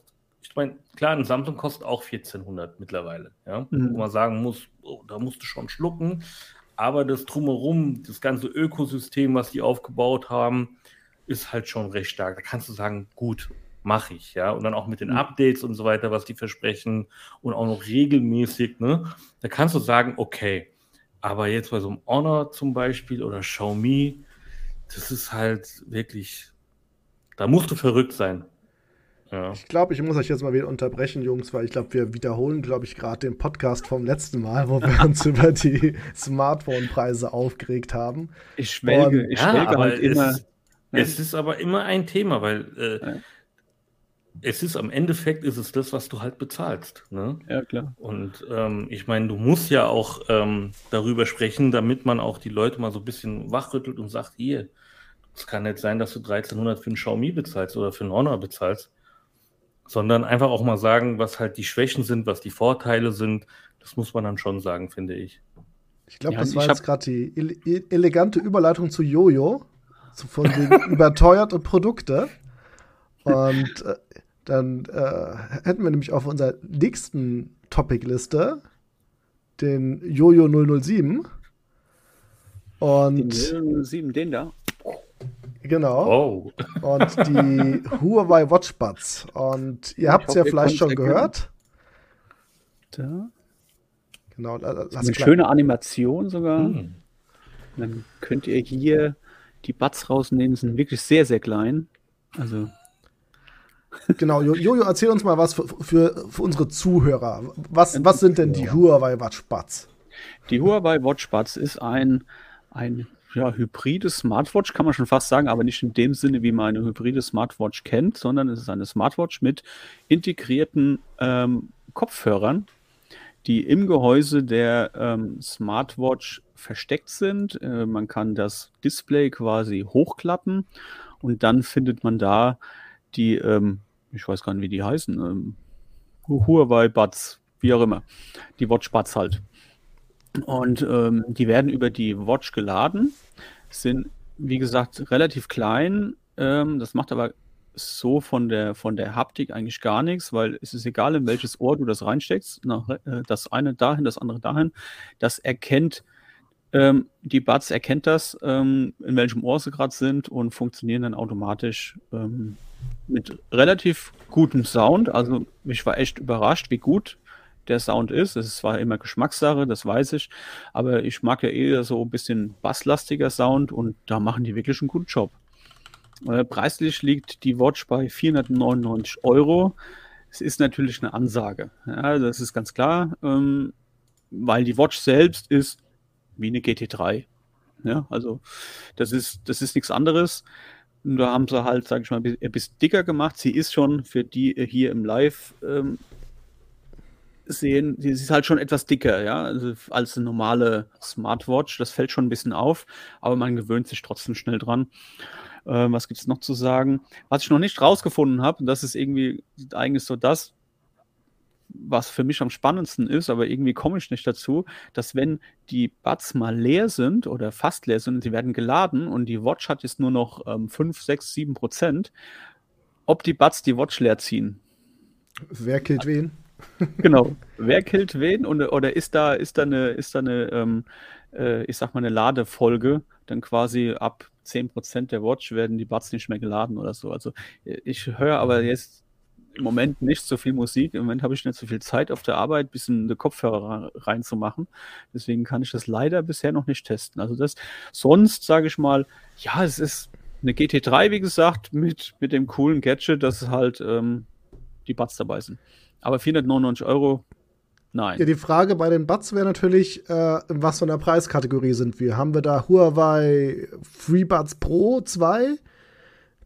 ich meine, klar, ein Samsung kostet auch 1400 mittlerweile, ja, Mhm. wo man sagen muss, oh, da musst du schon schlucken, aber das Drumherum, das ganze Ökosystem, was die aufgebaut haben, ist halt schon recht stark. Da kannst du sagen, gut, mache ich, ja, und dann auch mit den Mhm. Updates und so weiter, was die versprechen und auch noch regelmäßig, ne, da kannst du sagen, okay, aber jetzt bei so einem Honor zum Beispiel oder Xiaomi, das ist halt wirklich, da musst du verrückt sein. Ja. Ich glaube, ich muss euch jetzt mal wieder unterbrechen, Jungs, weil ich glaube, wir wiederholen, glaube ich, gerade den Podcast vom letzten Mal, wo wir uns [laughs] über die Smartphone-Preise aufgeregt haben. Ich schwelge, Und- ich Ja, schwelge aber halt immer. es, es ist aber immer ein Thema, weil äh, Ja. es ist am Endeffekt ist es das, was du halt bezahlst. Ne? Ja, klar. Und ähm, ich meine, du musst ja auch ähm, darüber sprechen, damit man auch die Leute mal so ein bisschen wachrüttelt und sagt, hier, es kann nicht sein, dass du 1300 für einen Xiaomi bezahlst oder für einen Honor bezahlst, sondern einfach auch mal sagen, was halt die Schwächen sind, was die Vorteile sind. Das muss man dann schon sagen, finde ich. Ich glaube, Ja, das war jetzt gerade die ele e- elegante Überleitung zu Jojo, zu von wegen [laughs] überteuert und Produkte. Und äh, dann äh, hätten wir nämlich auf unserer nächsten Topic-Liste den Jojo 007. Und Den 7, den da. Genau. Oh, Und die [laughs] Huawei Watchbuds. Und ihr habt es ja vielleicht schon erkennen. gehört. Da. Genau, la- lass Eine klar- schöne Animation sogar. hm. Dann könnt ihr hier die Buds rausnehmen, sind wirklich sehr, sehr klein. Also, Genau, Jo- Jojo, erzähl uns mal was für, für, für unsere Zuhörer. Was, was sind denn die Huawei Watchbuds? die Huawei Watch Buds ist ein, ein ja, hybrides Smartwatch, kann man schon fast sagen, aber nicht in dem Sinne, wie man eine hybride Smartwatch kennt, sondern es ist eine Smartwatch mit integrierten ähm, Kopfhörern, die im Gehäuse der ähm, Smartwatch versteckt sind. Äh, man kann das Display quasi hochklappen und dann findet man da die, ähm, ich weiß gar nicht, wie die heißen, ähm, Huawei Buds, wie auch immer, die Watch Buds halt. Und ähm, die werden über die Watch geladen, sind, wie gesagt, relativ klein. Ähm, das macht aber so von der, von der Haptik eigentlich gar nichts, weil es ist egal, in welches Ohr du das reinsteckst, nach, äh, das eine dahin, das andere dahin. Das erkennt, ähm, die Buds erkennt das, ähm, in welchem Ohr sie gerade sind und funktionieren dann automatisch ähm, mit relativ gutem Sound. Also ich war echt überrascht, wie gut der Sound ist. Es ist zwar immer Geschmackssache, das weiß ich, aber ich mag ja eher so ein bisschen basslastiger Sound und da machen die wirklich einen guten Job. Äh, preislich liegt die Watch bei 499 Euro. Es ist natürlich eine Ansage. Ja, das ist ganz klar, ähm, weil die Watch selbst ist wie eine GT3. Ja, also das ist, das ist nichts anderes. Da haben sie halt, sage ich mal, ein bisschen- ein bisschen dicker gemacht. Sie ist schon für die hier im Live ähm, sehen, sie ist halt schon etwas dicker, ja, also als eine normale Smartwatch. Das fällt schon ein bisschen auf, aber man gewöhnt sich trotzdem schnell dran. Ähm, was gibt es noch zu sagen? Was ich noch nicht rausgefunden habe, und das ist irgendwie eigentlich so das, was für mich am spannendsten ist, aber irgendwie komme ich nicht dazu, dass wenn die Buds mal leer sind oder fast leer sind und sie werden geladen und die Watch hat jetzt nur noch ähm, 5, 6, 7 Prozent, ob die Buds die Watch leer ziehen. Wer killt wen? Genau. Wer killt wen? Und, oder ist da, ist da eine, ist da eine ähm, äh, ich sag mal, eine Ladefolge? Dann quasi ab 10% der Watch werden die Buds nicht mehr geladen oder so. Also ich höre aber jetzt im Moment nicht so viel Musik. Im Moment habe ich nicht so viel Zeit auf der Arbeit, ein bisschen eine Kopfhörer reinzumachen. Deswegen kann ich das leider bisher noch nicht testen. Also das sonst sage ich mal, ja, es ist eine GT3, wie gesagt, mit, mit dem coolen Gadget, dass halt ähm, die Buds dabei sind. Aber 499 Euro, nein. Ja, die Frage bei den Buds wäre natürlich, äh, in was für einer Preiskategorie sind wir? Haben wir da Huawei FreeBuds Pro 2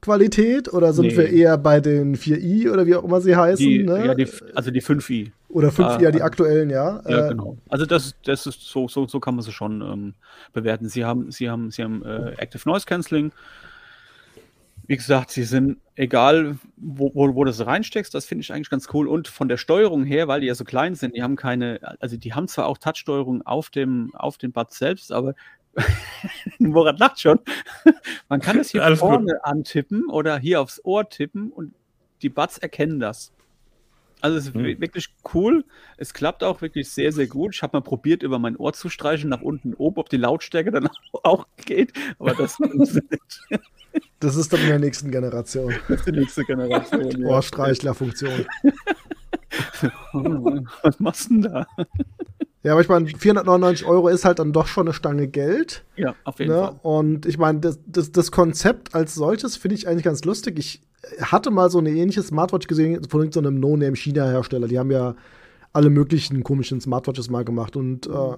Qualität oder sind Nee. wir eher bei den 4i oder wie auch immer sie heißen? die, ne? ja, die, also die 5i. Oder fünf Ah, Jahre die aktuellen, ja. Ja, Äh, genau. Also das, das ist so, so, so kann man sie schon ähm, bewerten. Sie haben, sie haben, sie haben äh, Active Noise Cancelling. Wie gesagt, sie sind egal, wo, wo, wo du sie reinsteckst, das finde ich eigentlich ganz cool. Und von der Steuerung her, weil die ja so klein sind, die haben keine, also die haben zwar auch Touchsteuerung auf dem, auf dem Bad selbst, aber [laughs] Morat lacht schon. Man kann es hier Alles gut. vorne antippen oder hier aufs Ohr tippen und die Buds erkennen das. Also es ist Hm. wi- wirklich cool. Es klappt auch wirklich sehr, sehr gut. Ich habe mal probiert, über mein Ohr zu streichen, nach unten oben, ob die Lautstärke dann [laughs] auch geht. Aber das [laughs] funktioniert. Das ist dann in der nächsten Generation. Das ist die nächste Generation. ja. Ohrstreichler-Funktion. [laughs] Was machst du denn da? Ja, aber ich meine, 499 Euro ist halt dann doch schon eine Stange Geld. Ja, auf jeden Ne? Fall. Und ich meine, das, das, das Konzept als solches finde ich eigentlich ganz lustig. Ich hatte mal so eine ähnliche Smartwatch gesehen von so einem No-Name-China-Hersteller. Die haben ja alle möglichen komischen Smartwatches mal gemacht. Und äh,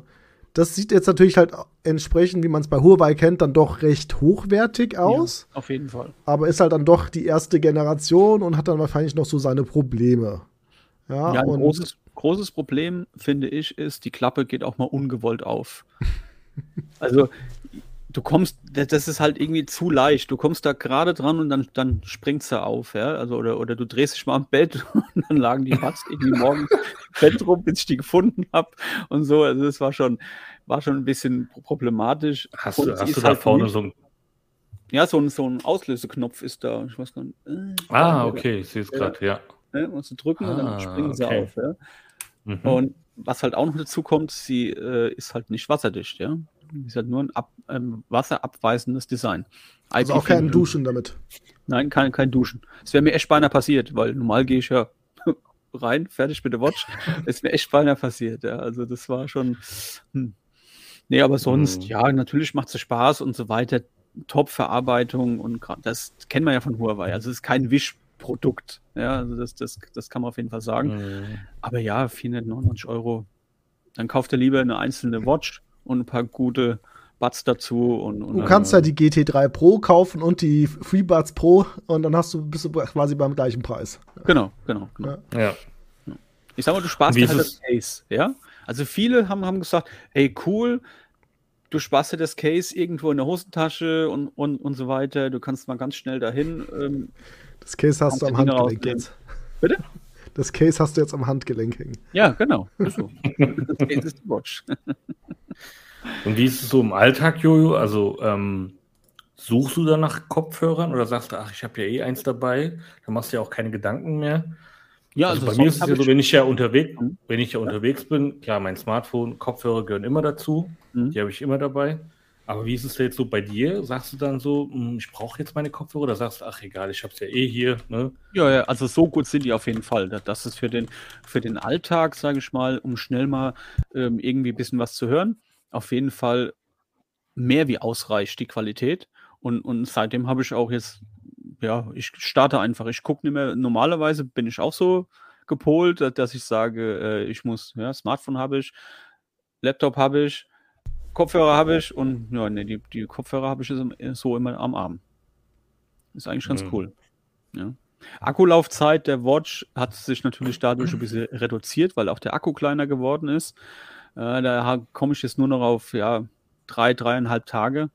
das sieht jetzt natürlich halt entsprechend, wie man es bei Huawei kennt, dann doch recht hochwertig aus. Ja, auf jeden Fall. Aber ist halt dann doch die erste Generation und hat dann wahrscheinlich noch so seine Probleme. Ja, Ja, ein großes, großes Problem, finde ich, ist, die Klappe geht auch mal ungewollt auf. [laughs] also, du kommst, das ist halt irgendwie zu leicht. Du kommst da gerade dran und dann, dann springt sie auf, ja. Also, oder, oder du drehst dich mal am Bett [laughs] und dann lagen die Bugs irgendwie morgens im Bett rum, bis ich die gefunden habe und so. Also, das war schon, war schon ein bisschen problematisch. Hast Und du, hast du da halt vorne so ein. Ja, so ein, so ein Auslöseknopf ist da. Ich weiß gar nicht. äh, Ah, okay, ich sehe es Ja. gerade, ja. Ne, musst du drücken und dann Ah, springen sie okay. auf, ja. Mhm. Und was halt auch noch dazu kommt, sie äh, ist halt nicht wasserdicht, ja. Ist halt nur ein ab, ähm, wasserabweisendes Design. also auch IP4. kein Duschen damit. Nein, kein, kein Duschen. Es wäre mir echt beinahe passiert, weil normal gehe ich ja [laughs] rein, fertig mit der Watch. Es wäre echt beinahe passiert, ja. Also das war schon. Hm. Nee, aber sonst, Hm. ja, natürlich macht es Spaß und so weiter. Top-Verarbeitung und das kennt man ja von Huawei. Also es ist kein Wischprodukt. Ja, also das, das, das kann man auf jeden Fall sagen. Mhm. Aber ja, 499 Euro. Dann kauft er lieber eine einzelne Watch und ein paar gute Buds dazu. Und, und Du kannst ja die GT3 Pro kaufen und die FreeBuds Pro und dann hast du, bist du quasi beim gleichen Preis. Genau, genau. genau. Ja. Ja. Ich sag mal, du sparst dir halt das Case, ja? Also viele haben, haben gesagt, hey, cool, du sparst dir das Case irgendwo in der Hosentasche und, und, und so weiter. Du kannst mal ganz schnell dahin. Ähm, Das Case hast du am Handgelenk jetzt. Bitte? Das Case hast du jetzt am Handgelenk hängen. ja, genau. So. [laughs] das Case ist die Watch. [laughs] Und wie ist es so im Alltag, Jojo? Also ähm, suchst du da nach Kopfhörern oder sagst du, ach, ich habe ja eh eins dabei, dann machst du ja auch keine Gedanken mehr? Ja, Also, bei mir ist es ja so, ich- wenn ich ja unterwegs, Mhm. wenn ich ja unterwegs bin, klar, mein Smartphone, Kopfhörer gehören immer dazu, Mhm. die habe ich immer dabei. Aber wie ist es jetzt so bei dir? Sagst du dann so, hm, ich brauche jetzt meine Kopfhörer oder sagst du, ach egal, ich habe es ja eh hier, ne? Ja, ja, also so gut sind die auf jeden Fall. Da- Das ist für den, für den Alltag, sage ich mal, um schnell mal ähm, irgendwie ein bisschen was zu hören, auf jeden Fall mehr wie ausreicht die Qualität. Und, und seitdem habe ich auch jetzt, ja, ich starte einfach. Ich gucke nicht mehr. Normalerweise bin ich auch so gepolt, da- dass ich sage, äh, ich muss, ja, Smartphone habe ich, Laptop habe ich, Kopfhörer habe ich und ja, nee, die, die Kopfhörer habe ich so immer am Arm. Ist eigentlich ganz Mhm. cool. Ja. Akkulaufzeit der Watch hat sich natürlich dadurch ein bisschen reduziert, weil auch der Akku kleiner geworden ist. Äh, da komme ich jetzt nur noch auf ja, drei, dreieinhalb Tage.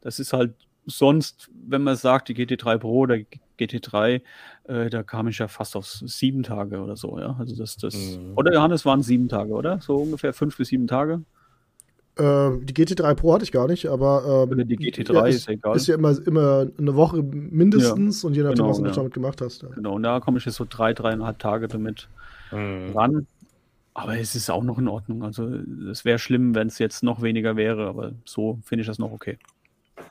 Das ist halt sonst, wenn man sagt, die GT3 Pro oder GT3, äh, da kam ich ja fast auf sieben Tage oder so, ja. Also das, das, Mhm. oder Johannes waren sieben Tage, oder? So ungefähr fünf bis sieben Tage. Äh, die GT3 Pro hatte ich gar nicht, aber ähm, die GT3 ja, ist, ist, egal. ist ja immer, immer eine Woche mindestens und je nachdem, genau, was du ja. damit gemacht hast. Ja. Genau, und da komme ich jetzt so drei, dreieinhalb Tage damit Mhm. ran. Aber es ist auch noch in Ordnung. Also es wäre schlimm, wenn es jetzt noch weniger wäre, aber so finde ich das noch okay.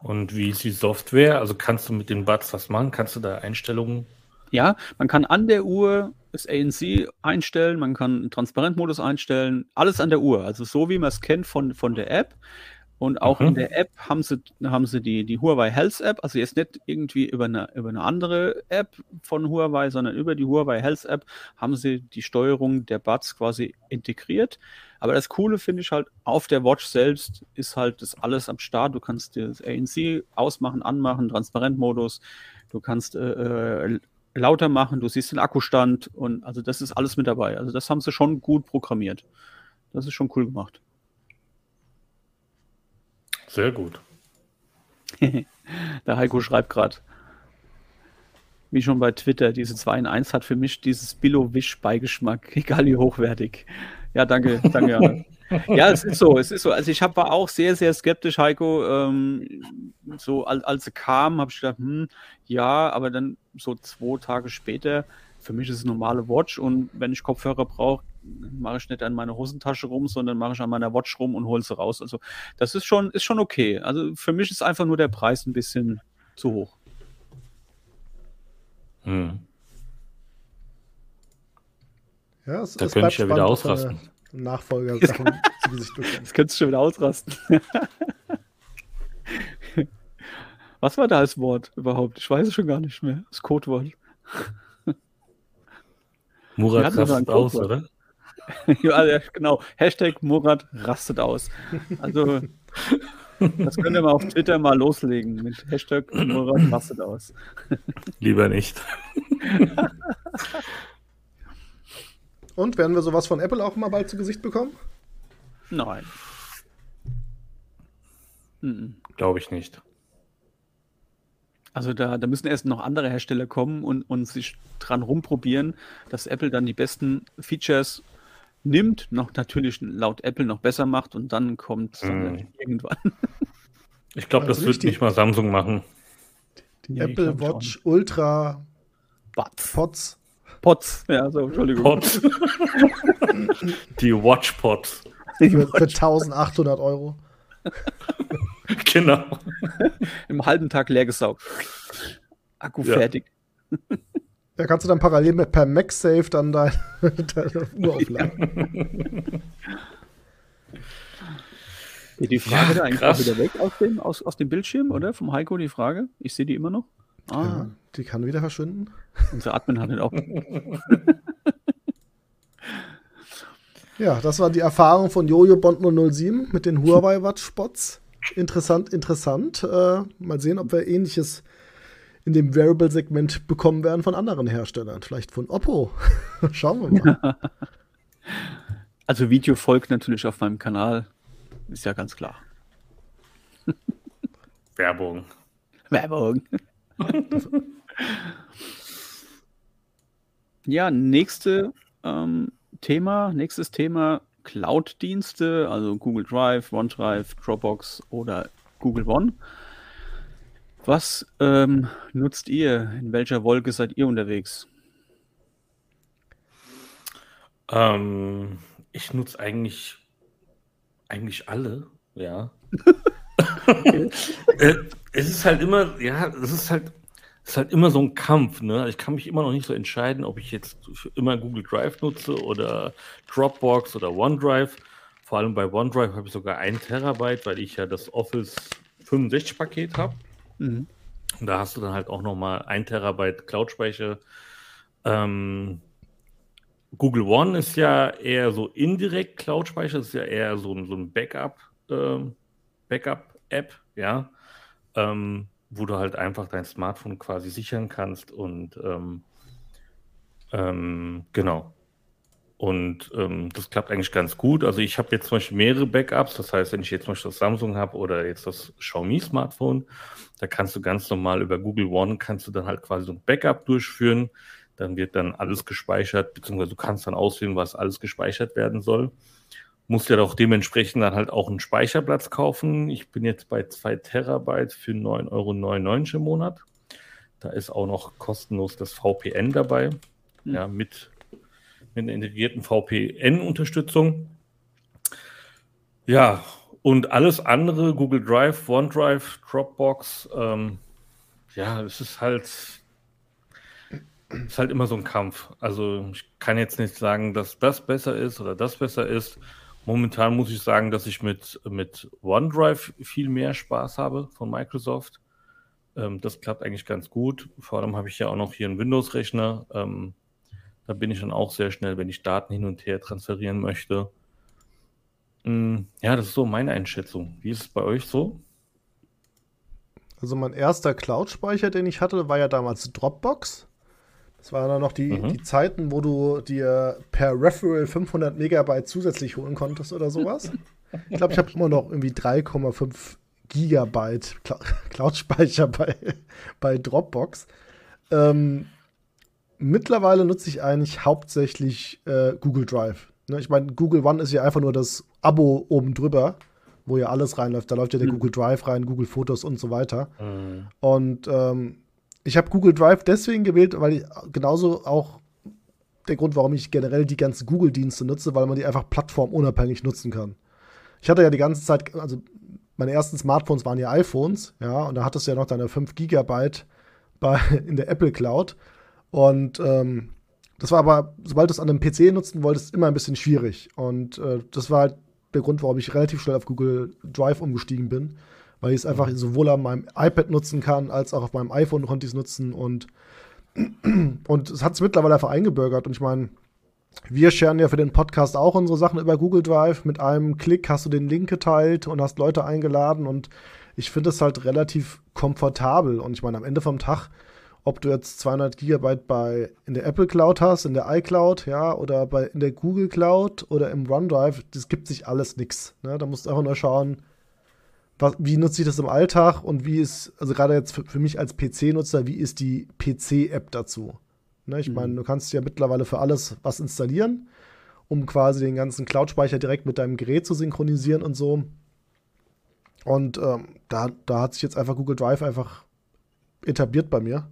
Und wie ist die Software? Also kannst du mit den Buds was machen? Kannst du da Einstellungen? Ja, man kann an der Uhr das ANC einstellen, man kann einen Transparentmodus einstellen, alles an der Uhr. Also so wie man es kennt von, von der App. Und auch Mhm. in der App haben sie, haben sie die, die Huawei Health App, also jetzt nicht irgendwie über eine, über eine andere App von Huawei, sondern über die Huawei Health App haben sie die Steuerung der Buds quasi integriert. Aber das Coole finde ich halt, auf der Watch selbst ist halt das alles am Start. Du kannst das ANC ausmachen, anmachen, Transparentmodus. Du kannst äh, äh, lauter machen, du siehst den Akkustand und also das ist alles mit dabei. Also das haben sie schon gut programmiert. Das ist schon cool gemacht. Sehr gut. [laughs] Der Heiko schreibt gerade, wie schon bei Twitter, diese 2 in 1 hat für mich dieses Billo-Wisch-Beigeschmack, [laughs] egal wie hochwertig. Ja, danke, danke. [laughs] ja. es ist so, es ist so. Also ich hab, war auch sehr, sehr skeptisch, Heiko. Ähm, so als, als sie kam, habe ich gedacht, hm, ja, aber dann so zwei Tage später, für mich ist es eine normale Watch und wenn ich Kopfhörer brauche, mache ich nicht an meine Hosentasche rum, sondern mache ich an meiner Watch rum und hole sie raus. Also das ist schon, ist schon okay. Also für mich ist einfach nur der Preis ein bisschen zu hoch. Hm. Ja, es, Da es könnte ich ja wieder spannend, ausrasten. Wir Nachfolger Sachen zu Gesicht bekommen. Jetzt könntest du schon wieder ausrasten. [laughs] Was war da als Wort überhaupt? Ich weiß es schon gar nicht mehr. Das Codewort. Wir Murat rastet aus, Codewort. oder? [laughs] ja, ja, genau. Hashtag Murat rastet aus. Also, das könnt ihr mal auf Twitter mal loslegen mit Hashtag Murat rastet aus. Lieber nicht. [laughs] Und werden wir sowas von Apple auch mal bald zu Gesicht bekommen? Nein. Mhm. Glaube ich nicht. Also da, da müssen erst noch andere Hersteller kommen und, und sich dran rumprobieren, dass Apple dann die besten Features nimmt, noch natürlich laut Apple noch besser macht und dann kommt Mhm. irgendwann. [laughs] Ich glaube, Also das wird richtig. nicht mal Samsung machen. Die Nee, ich Apple Watch Ultra Batz. Pods. Pots, ja, so, Entschuldigung. Pods. [laughs] Die Watchpods. Für, für 1800 Euro. [laughs] Genau. [laughs] Im halben Tag leer gesaugt. Akku Ja. fertig. Da kannst du dann parallel mit per MagSafe dann deine, deine Uhr aufladen. Die Frage Ja, da eigentlich krass. auch wieder weg aus dem, aus, aus dem Bildschirm, oder? Vom Heiko die Frage. Ich sehe die immer noch. Ah, Ja, die kann wieder verschwinden. [laughs] unser Admin hat den auch. [laughs] Ja, das war die Erfahrung von Jojo Bond 007 mit den Huawei Watch Spots. Interessant, interessant. Äh, mal sehen, ob wir ähnliches in dem Wearable-Segment bekommen werden von anderen Herstellern. Vielleicht von Oppo. [laughs] Schauen wir mal. Also Video folgt natürlich auf meinem Kanal. Ist ja ganz klar. Werbung. Werbung. [laughs] ja, nächste ähm, Thema, nächstes Thema Cloud-Dienste, also Google Drive, OneDrive, Dropbox oder Google One. Was ähm, nutzt ihr? In welcher Wolke seid ihr unterwegs? Ähm, ich nutze eigentlich, eigentlich alle, ja. [laughs] [laughs] Äh, es ist halt immer, ja, es ist halt, es ist halt immer so ein Kampf, ne? Ich kann mich immer noch nicht so entscheiden, ob ich jetzt für immer Google Drive nutze oder Dropbox oder OneDrive. Vor allem bei OneDrive habe ich sogar ein Terabyte, weil ich ja das Office 65 Paket habe. Mhm. Und da hast du dann halt auch nochmal ein Terabyte Cloud-Speicher. Ähm, Google One ist ja eher so indirekt Cloud-Speicher, ist ja eher so ein, so ein Backup, ähm, Backup-App, ja, ähm, wo du halt einfach dein Smartphone quasi sichern kannst und ähm, ähm, genau. Und ähm, das klappt eigentlich ganz gut. Also ich habe jetzt zum Beispiel mehrere Backups. Das heißt, wenn ich jetzt zum Beispiel das Samsung habe oder jetzt das Xiaomi-Smartphone, da kannst du ganz normal über Google One, kannst du dann halt quasi so ein Backup durchführen. Dann wird dann alles gespeichert, beziehungsweise du kannst dann auswählen, was alles gespeichert werden soll. Musst ja auch dementsprechend dann halt auch einen Speicherplatz kaufen. Ich bin jetzt bei 2 Terabyte für 9,99 Euro im Monat. Da ist auch noch kostenlos das VPN dabei. Hm. Ja, mit, mit einer integrierten VPN-Unterstützung. Ja, und alles andere, Google Drive, OneDrive, Dropbox, ähm, ja, es ist halt, es ist halt immer so ein Kampf. Also ich kann jetzt nicht sagen, dass das besser ist oder das besser ist. Momentan muss ich sagen, dass ich mit, mit OneDrive viel mehr Spaß habe von Microsoft. Ähm, das klappt eigentlich ganz gut. Vor allem habe ich ja auch noch hier einen Windows-Rechner. Ähm, da bin ich dann auch sehr schnell, wenn ich Daten hin und her transferieren möchte. Mm, Ja, das ist so meine Einschätzung. Wie ist es bei euch so? Also mein erster Cloud-Speicher, den ich hatte, war ja damals Dropbox. Das waren dann noch die, mhm. die Zeiten, wo du dir per Referral 500 Megabyte zusätzlich holen konntest oder sowas. Ich glaube, ich habe immer noch irgendwie 3,5 Gigabyte [laughs] Cloud-Speicher bei, bei Dropbox. Ähm, mittlerweile nutze ich eigentlich hauptsächlich äh, Google Drive. Ne? Ich meine, Google One ist ja einfach nur das Abo oben drüber, wo ja alles reinläuft. Da läuft ja der mhm. Google Drive rein, Google Fotos und so weiter. Mhm. Und ähm, ich habe Google Drive deswegen gewählt, weil ich genauso auch der Grund, warum ich generell die ganzen Google-Dienste nutze, weil man die einfach plattformunabhängig nutzen kann. Ich hatte ja die ganze Zeit, also meine ersten Smartphones waren ja iPhones, ja, und da hattest du ja noch deine 5 Gigabyte bei, [laughs] in der Apple Cloud. Und ähm, das war aber, sobald du es an einem PC nutzen wolltest, immer ein bisschen schwierig. Und äh, das war halt der Grund, warum ich relativ schnell auf Google Drive umgestiegen bin, weil ich es einfach sowohl an meinem iPad nutzen kann, als auch auf meinem iPhone konnte ich es nutzen. Und, [clears throat] und es hat es mittlerweile einfach eingebürgert. Und ich meine, wir scheren ja für den Podcast auch unsere Sachen über Google Drive. Mit einem Klick hast du den Link geteilt und hast Leute eingeladen. Und ich finde es halt relativ komfortabel. Und ich meine, am Ende vom Tag ob du jetzt 200 Gigabyte bei in der Apple Cloud hast, in der iCloud, ja, oder bei in der Google Cloud oder im OneDrive, das gibt sich alles nichts. Ne? Da musst du einfach nur schauen, was, wie nutze ich das im Alltag und wie ist, also gerade jetzt für, für mich als PC-Nutzer, wie ist die PC-App dazu? Ne? Ich mhm. meine, du kannst ja mittlerweile für alles was installieren, um quasi den ganzen Cloud-Speicher direkt mit deinem Gerät zu synchronisieren und so. Und ähm, da, da hat sich jetzt einfach Google Drive einfach etabliert bei mir.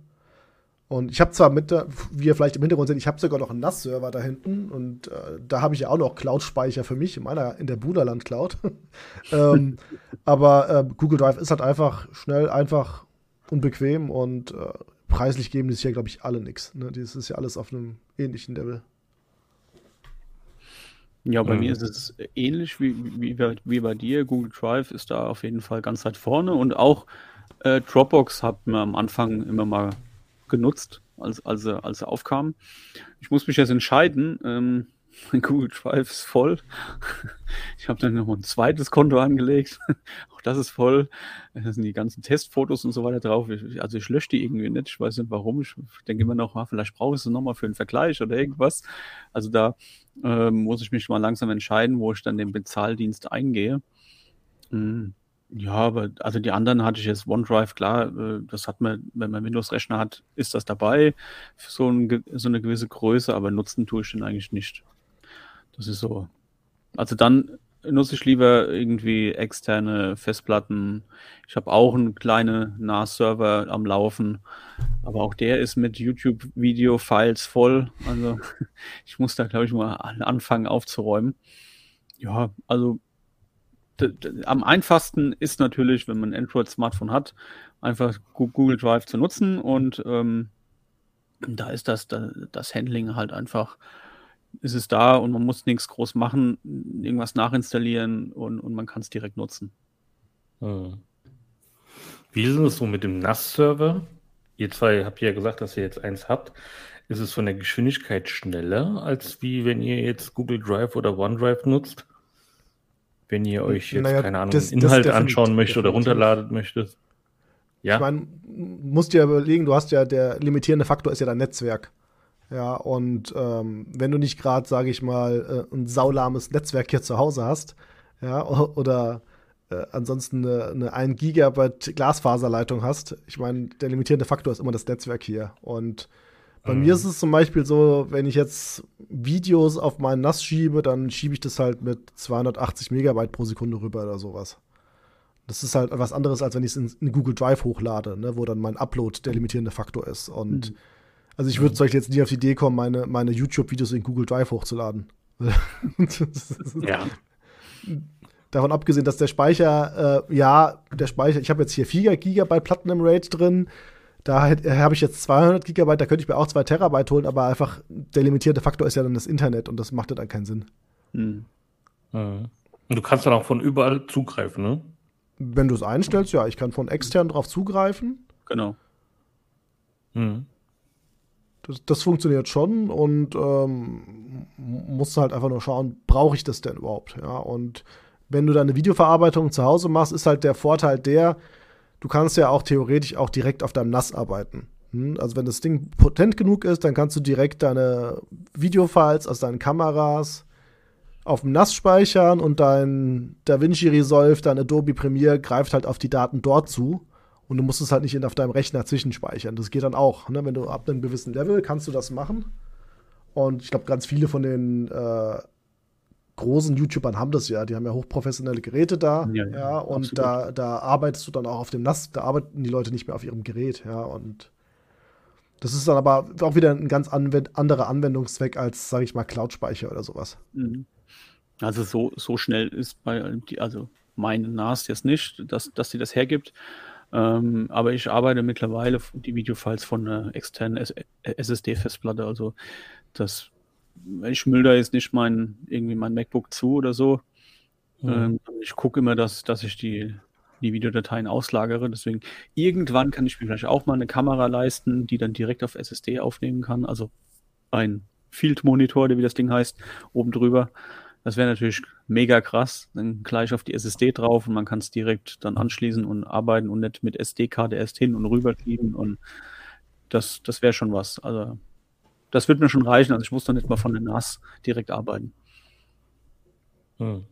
Und ich habe zwar mit, wie ihr vielleicht im Hintergrund seht, ich habe sogar noch einen NAS-Server da hinten und äh, da habe ich ja auch noch Cloud-Speicher für mich in meiner in der Buderland Cloud. [laughs] ähm, aber äh, Google Drive ist halt einfach schnell, einfach und bequem und äh, preislich geben die sich ja, glaube ich, alle nichts. Ne? Das ist ja alles auf einem ähnlichen Level. Ja, bei mhm. mir ist es ähnlich wie, wie, wie bei dir. Google Drive ist da auf jeden Fall ganz weit vorne und auch äh, Dropbox hat mir am Anfang immer mal genutzt, als, als, er, als er aufkam. Ich muss mich jetzt entscheiden. Ähm, [laughs] mein Google Drive ist voll. [laughs] Ich habe dann noch ein zweites Konto angelegt. [laughs] Auch das ist voll. Da sind die ganzen Testfotos und so weiter drauf. Ich, also ich lösche die irgendwie nicht. Ich weiß nicht warum. Ich denke immer noch, ah, vielleicht brauche ich sie nochmal für einen Vergleich oder irgendwas. Also da äh, muss ich mich mal langsam entscheiden, wo ich dann den Bezahldienst eingehe. Mhm. Ja, aber also die anderen hatte ich jetzt OneDrive, klar, äh, das hat man, wenn man Windows-Rechner hat, ist das dabei für so, ein, so eine gewisse Größe, aber nutzen tue ich den eigentlich nicht. Das ist so. Also dann nutze ich lieber irgendwie externe Festplatten. Ich habe auch einen kleinen NAS-Server am Laufen, aber auch der ist mit YouTube-Video-Files voll. Also [laughs] ich muss da, glaube ich, mal anfangen aufzuräumen. Ja, also am einfachsten ist natürlich, wenn man ein Android-Smartphone hat, einfach Google Drive zu nutzen und ähm, da ist das, das Handling halt einfach, ist es da und man muss nichts groß machen, irgendwas nachinstallieren und, und man kann es direkt nutzen. Hm. Wie ist es so mit dem NAS-Server? Ihr zwei habt ja gesagt, dass ihr jetzt eins habt. Ist es von der Geschwindigkeit schneller, als wie wenn ihr jetzt Google Drive oder OneDrive nutzt? Wenn ihr euch jetzt, naja, keine Ahnung, das, Inhalt das anschauen möchtet oder runterladen möchtet. Ja. Ich meine, musst dir überlegen, du hast ja, der limitierende Faktor ist ja dein Netzwerk. Ja, und ähm, wenn du nicht gerade, sage ich mal, äh, ein saulahmes Netzwerk hier zu Hause hast, ja, oder äh, ansonsten eine, eine 1 Gigabyte Glasfaserleitung hast, ich meine, der limitierende Faktor ist immer das Netzwerk hier. Und bei mhm. mir ist es zum Beispiel so, wenn ich jetzt Videos auf meinen NAS schiebe, dann schiebe ich das halt mit 280 Megabyte pro Sekunde rüber oder sowas. Das ist halt was anderes, als wenn ich es in, in, Google Drive hochlade, ne, wo dann mein Upload der limitierende Faktor ist. Und mhm. also ich würde zum Beispiel jetzt nie auf die Idee kommen, meine, meine YouTube-Videos in Google Drive hochzuladen. [laughs] ja. Davon abgesehen, dass der Speicher, äh, ja, der Speicher, ich habe jetzt hier 4 Gigabyte Platinum Rate drin, da habe ich jetzt 200 Gigabyte, da könnte ich mir auch 2 Terabyte holen, aber einfach der limitierte Faktor ist ja dann das Internet und das macht dann keinen Sinn. Hm. Und du kannst dann auch von überall zugreifen, ne? Wenn du es einstellst, ja, ich kann von extern drauf zugreifen. Genau. Hm. Das, das, funktioniert schon und ähm, musst halt einfach nur schauen, brauche ich das denn überhaupt? Ja, und wenn du deine Videoverarbeitung zu Hause machst, ist halt der Vorteil der, du kannst ja auch theoretisch auch direkt auf deinem NAS arbeiten. Hm, also wenn das Ding potent genug ist, dann kannst du direkt deine Videofiles aus deinen Kameras auf dem NAS speichern und dein DaVinci Resolve, dein Adobe Premiere greift halt auf die Daten dort zu. Und du musst es halt nicht auf deinem Rechner zwischenspeichern. Das geht dann auch. Ne? Wenn du ab einem gewissen Level kannst du das machen. Und ich glaube, ganz viele von den äh, großen YouTubern haben das ja. Die haben ja hochprofessionelle Geräte da. Ja, ja, ja und da, da arbeitest du dann auch auf dem NAS. Da arbeiten die Leute nicht mehr auf ihrem Gerät. Ja, und das ist dann aber auch wieder ein ganz anwend anderer Anwendungszweck als, sage ich mal, Cloud-Speicher oder sowas. Mhm. Also so, so schnell ist bei, also meine NAS jetzt nicht, dass, dass sie das hergibt. Ähm, aber ich arbeite mittlerweile die Videofiles von einer externen SSD-Festplatte. Also das, ich müll jetzt nicht mein, irgendwie mein MacBook zu oder so. Mhm. Ähm, ich gucke immer, dass, dass ich die, die Videodateien auslagere. Deswegen irgendwann kann ich mir vielleicht auch mal eine Kamera leisten, die dann direkt auf SSD aufnehmen kann. Also ein Field Monitor, wie das Ding heißt, oben drüber. Das wäre natürlich mega krass. Dann gleich auf die SSD drauf und man kann es direkt dann anschließen und arbeiten und nicht mit SD-Karte erst hin und rüber schieben. Und das, das wäre schon was. Also, das wird mir schon reichen. Also, ich muss dann nicht mal von der NAS direkt arbeiten. Hm.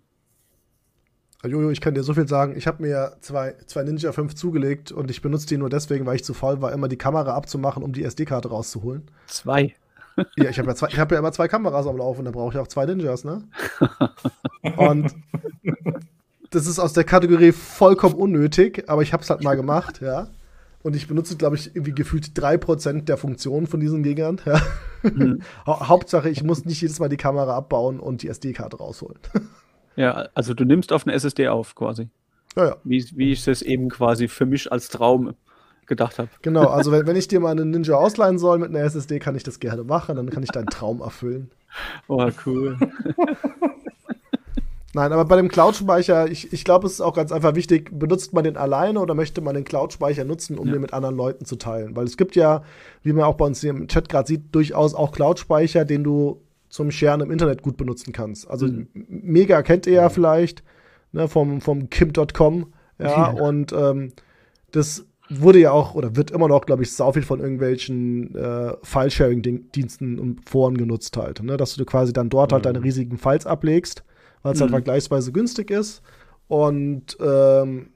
Jojo, ich kann dir so viel sagen. Ich habe mir zwei, zwei Ninja 5 zugelegt und ich benutze die nur deswegen, weil ich zu faul war, immer die Kamera abzumachen, um die SD-Karte rauszuholen. Zwei. [laughs] Ja, ich habe ja, hab ja immer zwei Kameras am Laufen, da brauche ich auch zwei Ninjas, ne? [laughs] Und das ist aus der Kategorie vollkommen unnötig, aber ich habe es halt mal gemacht, ja. Und ich benutze, glaube ich, irgendwie gefühlt 3% der Funktionen von diesen Dingern. Ja. Mhm. [laughs] Hauptsache, ich muss nicht jedes Mal die Kamera abbauen und die SD-Karte rausholen. [laughs] Ja, also du nimmst auf eine SSD auf quasi. Ja, ja. Wie, wie ich es eben quasi für mich als Traum gedacht habe. Genau, also wenn, [laughs] wenn ich dir mal einen Ninja ausleihen soll mit einer SSD, kann ich das gerne machen, dann kann ich deinen Traum erfüllen. Oh, cool. Nein, aber bei dem Cloud-Speicher, ich, ich glaube, es ist auch ganz einfach wichtig, benutzt man den alleine oder möchte man den Cloud-Speicher nutzen, um ja. den mit anderen Leuten zu teilen? Weil es gibt ja, wie man auch bei uns hier im Chat gerade sieht, durchaus auch Cloud-Speicher, den du zum Sharen im Internet gut benutzen kannst. Also mhm. Mega kennt ihr ja vielleicht ne, vom, vom Kim.com. Ja, ja, und ähm, das wurde ja auch oder wird immer noch, glaube ich, sau viel von irgendwelchen äh, File-Sharing-Diensten und Foren genutzt halt. Ne? Dass du quasi dann dort halt mhm. halt deine riesigen Files ablegst, weil es halt mhm. halt vergleichsweise günstig ist. Und ähm,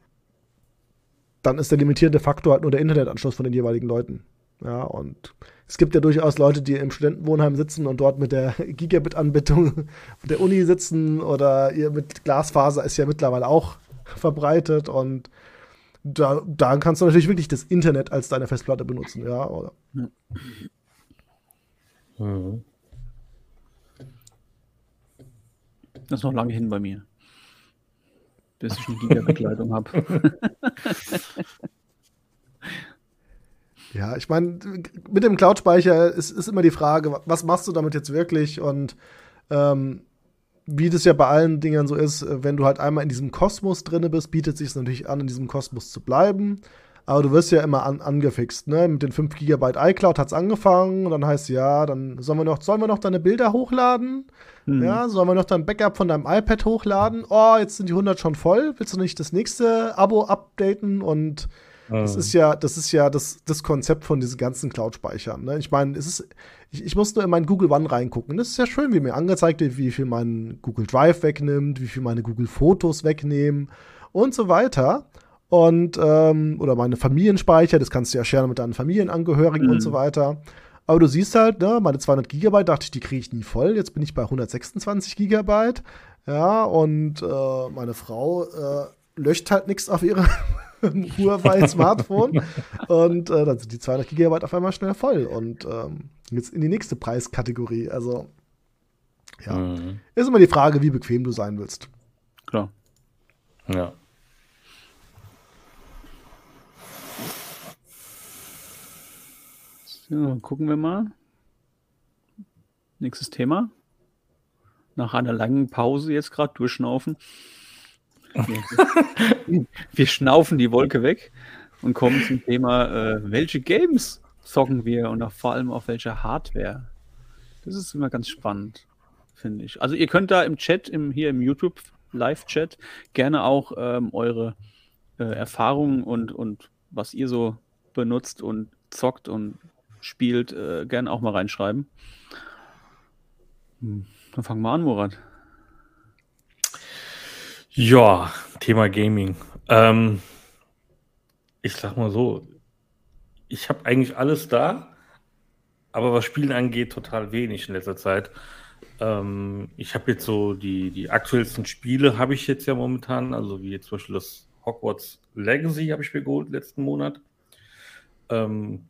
dann ist der limitierende Faktor halt nur der Internetanschluss von den jeweiligen Leuten. Ja, und es gibt ja durchaus Leute, die im Studentenwohnheim sitzen und dort mit der [laughs] Gigabit-Anbindung [laughs] der Uni sitzen oder ihr mit Glasfaser ist ja mittlerweile auch [laughs] verbreitet und da, da kannst du natürlich wirklich das Internet als deine Festplatte benutzen, ja. Oder? Mhm. Das ist noch lange hin bei mir. Bis ich eine Gigabit-Leitung habe. [laughs] ja, ich meine, mit dem Cloud-Speicher ist, ist immer die Frage, was machst du damit jetzt wirklich? Und ähm, wie das ja bei allen Dingern so ist, äh, wenn du halt einmal in diesem Kosmos drinne bist, bietet sich natürlich an, in diesem Kosmos zu bleiben. Aber du wirst ja immer an, angefixt, ne? Mit den 5 GB iCloud hat es angefangen und dann heißt ja, dann sollen wir noch, sollen wir noch deine Bilder hochladen? Mhm. Ja, sollen wir noch dein Backup von deinem iPad hochladen? Oh, jetzt sind die 100 schon voll. Willst du nicht das nächste Abo updaten? Und das ist ja, das ist ja das, das Konzept von diesen ganzen Cloud-Speichern. Ne? Ich meine, es ist, ich, ich muss nur in meinen Google One reingucken. Das ist ja schön, wie mir angezeigt wird, wie viel mein Google Drive wegnimmt, wie viel meine Google Fotos wegnehmen und so weiter. Und, ähm, oder meine Familienspeicher, das kannst du ja scheren mit deinen Familienangehörigen mhm. und so weiter. Aber du siehst halt, ne, meine 200 Gigabyte dachte ich, die kriege ich nie voll. Jetzt bin ich bei 126 Gigabyte. Ja, und äh, meine Frau äh, löscht halt nichts auf ihre [laughs] Huawei-Smartphone. [laughs] und äh, dann sind die 200 Gigabyte auf einmal schnell voll. Und ähm, jetzt in die nächste Preiskategorie. Also, ja. Mhm. Ist immer die Frage, wie bequem du sein willst. Klar. Ja. So, gucken wir mal. Nächstes Thema. Nach einer langen Pause jetzt gerade durchschnaufen. [laughs] wir schnaufen die Wolke weg und kommen zum Thema, äh, welche Games zocken wir und auch vor allem auf welcher Hardware. Das ist immer ganz spannend, finde ich. Also ihr könnt da im Chat, im, hier im YouTube Live-Chat, gerne auch ähm, eure äh, Erfahrungen und, und was ihr so benutzt und zockt und spielt, äh, gerne auch mal reinschreiben. Hm. Dann fangen wir an, Murat. Ja, Thema Gaming. Ähm, ich sag mal so, ich habe eigentlich alles da, aber was Spielen angeht, total wenig in letzter Zeit. Ähm, ich habe jetzt so die, die aktuellsten Spiele habe ich jetzt ja momentan, also wie jetzt zum Beispiel das Hogwarts Legacy habe ich mir geholt letzten Monat. Ähm,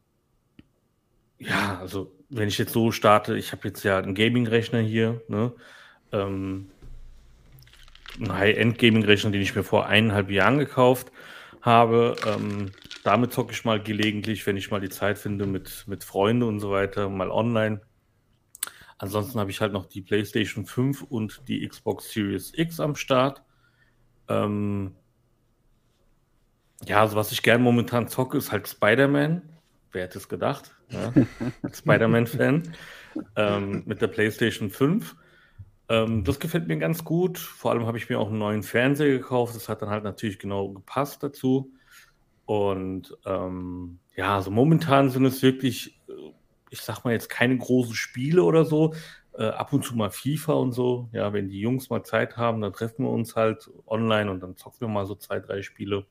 ja, also wenn ich jetzt so starte, ich habe jetzt ja einen Gaming-Rechner hier, ne? Ähm, einen High-End-Gaming-Rechner, den ich mir vor eineinhalb Jahren gekauft habe. Ähm, damit zocke ich mal gelegentlich, wenn ich mal die Zeit finde, mit, mit Freunden und so weiter, mal online. Ansonsten habe ich halt noch die PlayStation 5 und die Xbox Series X am Start. Ähm, ja, also was ich gern momentan zocke, ist halt Spider-Man. Wer hätte es gedacht? Ja? Spider-Man-Fan ähm, mit der PlayStation 5. Ähm, das gefällt mir ganz gut. Vor allem habe ich mir auch einen neuen Fernseher gekauft. Das hat dann halt natürlich genau gepasst dazu. Und ähm, ja, also momentan sind es wirklich, äh, ich sag mal jetzt keine großen Spiele oder so. Äh, ab und zu mal FIFA und so. Ja, wenn die Jungs mal Zeit haben, dann treffen wir uns halt online und dann zocken wir mal so zwei, drei Spiele.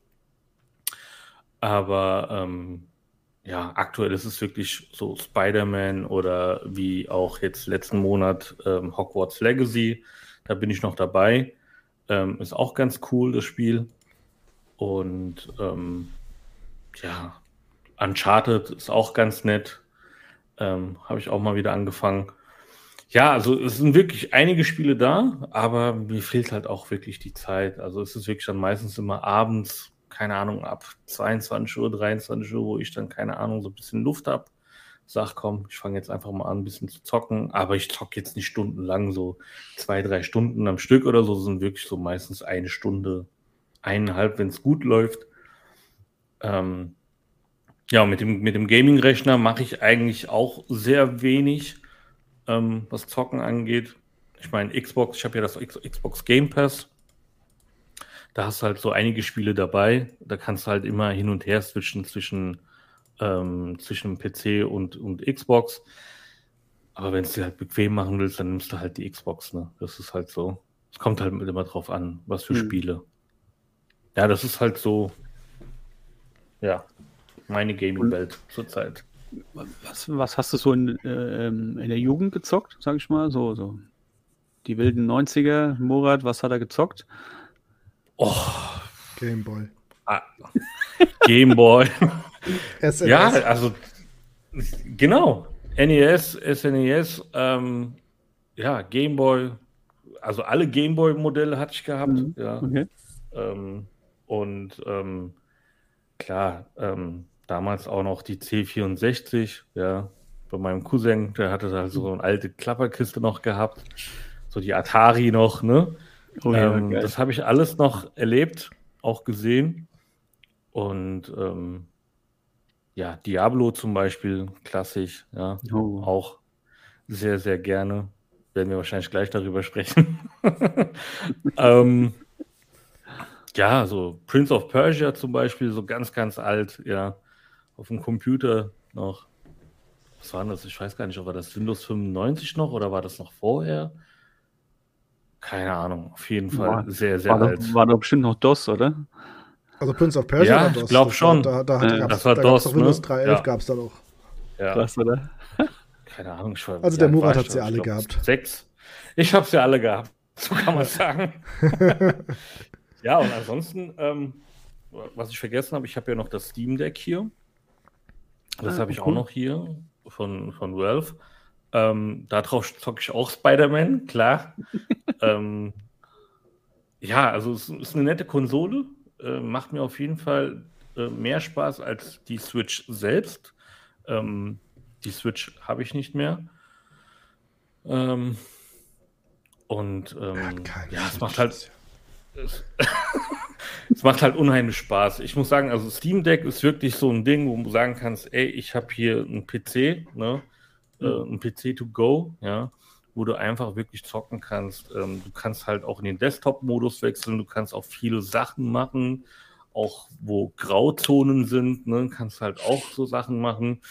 Aber ähm, ja, aktuell ist es wirklich so Spider-Man oder wie auch jetzt letzten Monat ähm, Hogwarts Legacy. Da bin ich noch dabei. Ähm, ist auch ganz cool, das Spiel. Und ähm, ja, Uncharted ist auch ganz nett. Ähm, Habe ich auch mal wieder angefangen. Ja, also es sind wirklich einige Spiele da, aber mir fehlt halt auch wirklich die Zeit. Also es ist wirklich dann meistens immer abends keine Ahnung, ab 22 Uhr, 23 Uhr, wo ich dann, keine Ahnung, so ein bisschen Luft habe. Sag, komm, ich fange jetzt einfach mal an, ein bisschen zu zocken, aber ich zocke jetzt nicht stundenlang, so zwei, drei Stunden am Stück oder so, sind wirklich so meistens eine Stunde, eineinhalb, wenn es gut läuft. Ähm, ja, mit dem, mit dem Gaming-Rechner mache ich eigentlich auch sehr wenig, ähm, was Zocken angeht. Ich meine, Xbox, ich habe ja das Xbox Game Pass. Da hast du halt so einige Spiele dabei. Da kannst du halt immer hin und her switchen zwischen, ähm, zwischen PC und, und Xbox. Aber wenn du es dir halt bequem machen willst, dann nimmst du halt die Xbox. Ne? Das ist halt so. Es kommt halt immer drauf an, was für hm. Spiele. Ja, das ist halt so. Ja, meine Gaming-Welt zurzeit. Was, was hast du so in, äh, in der Jugend gezockt, sag ich mal? So, so. Die wilden 90er, Murat, was hat er gezockt? Oh. Gameboy. Ah. [laughs] Gameboy. ja, also genau. NES, SNES, ähm, ja, Gameboy, also alle Gameboy-Modelle hatte ich gehabt. Mhm. Ja. Okay. Ähm, und ähm, klar, ähm, damals auch noch die C64, ja, bei meinem Cousin, der hatte da so eine alte Klapperkiste noch gehabt, so die Atari noch, ne? Oh, ja, ähm, das habe ich alles noch erlebt, auch gesehen. Und ähm, ja, Diablo zum Beispiel, klassisch, ja, oh. auch sehr, sehr gerne. Werden wir wahrscheinlich gleich darüber sprechen. [laughs] ähm, ja, so Prince of Persia zum Beispiel, so ganz, ganz alt, ja, auf dem Computer noch. Was war das? Ich weiß gar nicht, war das Windows 95 noch oder war das noch vorher? Keine Ahnung, auf jeden Fall war, sehr, sehr war alt. Da, war da bestimmt noch DOS, oder? Also Prince of Persia ja, war DOS. ich glaube schon. Da, da, da, äh, das war da DOS, ne? Windows 3.11 ja. gab es da noch. Ja. Krass, oder? [laughs] Keine Ahnung. Ich war, also der Murat hat sie alle gehabt. Sechs. Ich habe sie alle gehabt, [laughs] so kann man [laughs] sagen. ja, und ansonsten, ähm, was ich vergessen habe, ich habe ja noch das Steam Deck hier. Das ah, habe ich cool. auch noch hier von, von Valve. Ähm, darauf zocke ich auch Spider-Man, klar. [laughs] ähm, ja, also es ist eine nette Konsole. Äh, macht mir auf jeden Fall äh, mehr Spaß als die Switch selbst. Ähm, die Switch habe ich nicht mehr. Ähm, und ähm, ja, es macht halt. Es, [laughs] es, macht halt unheimlich Spaß. Ich muss sagen, also Steam Deck ist wirklich so ein Ding, wo du sagen kannst, ey, ich habe hier einen PC, ne? Äh, ein PC to go, ja, wo du einfach wirklich zocken kannst. Ähm, du kannst halt auch in den Desktop-Modus wechseln, du kannst auch viele Sachen machen, auch wo Grauzonen sind, ne, kannst halt auch so Sachen machen,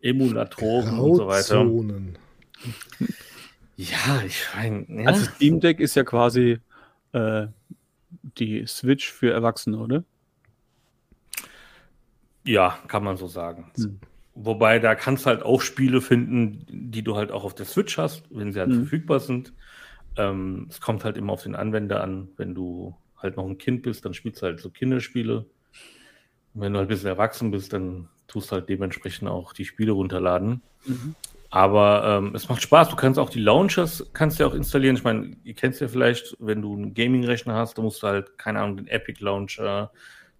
Emulatoren und so weiter. Grauzonen. Ja, ich meine. Ja. Also Steam Deck ist ja quasi äh, die Switch für Erwachsene, oder? Ja, kann man so sagen. Hm. Wobei da kannst du halt auch Spiele finden, die du halt auch auf der Switch hast, wenn sie halt hm. verfügbar sind. Ähm, es kommt halt immer auf den Anwender an. Wenn du halt noch ein Kind bist, dann spielst du halt so Kinderspiele. Und wenn du halt ein bisschen erwachsen bist, dann tust du halt dementsprechend auch die Spiele runterladen. Mhm. Aber ähm, es macht Spaß. Du kannst auch die Launchers kannst du auch installieren. Ich meine, ihr kennst ja vielleicht, wenn du einen Gaming-Rechner hast, da musst du halt, keine Ahnung, den Epic Launcher,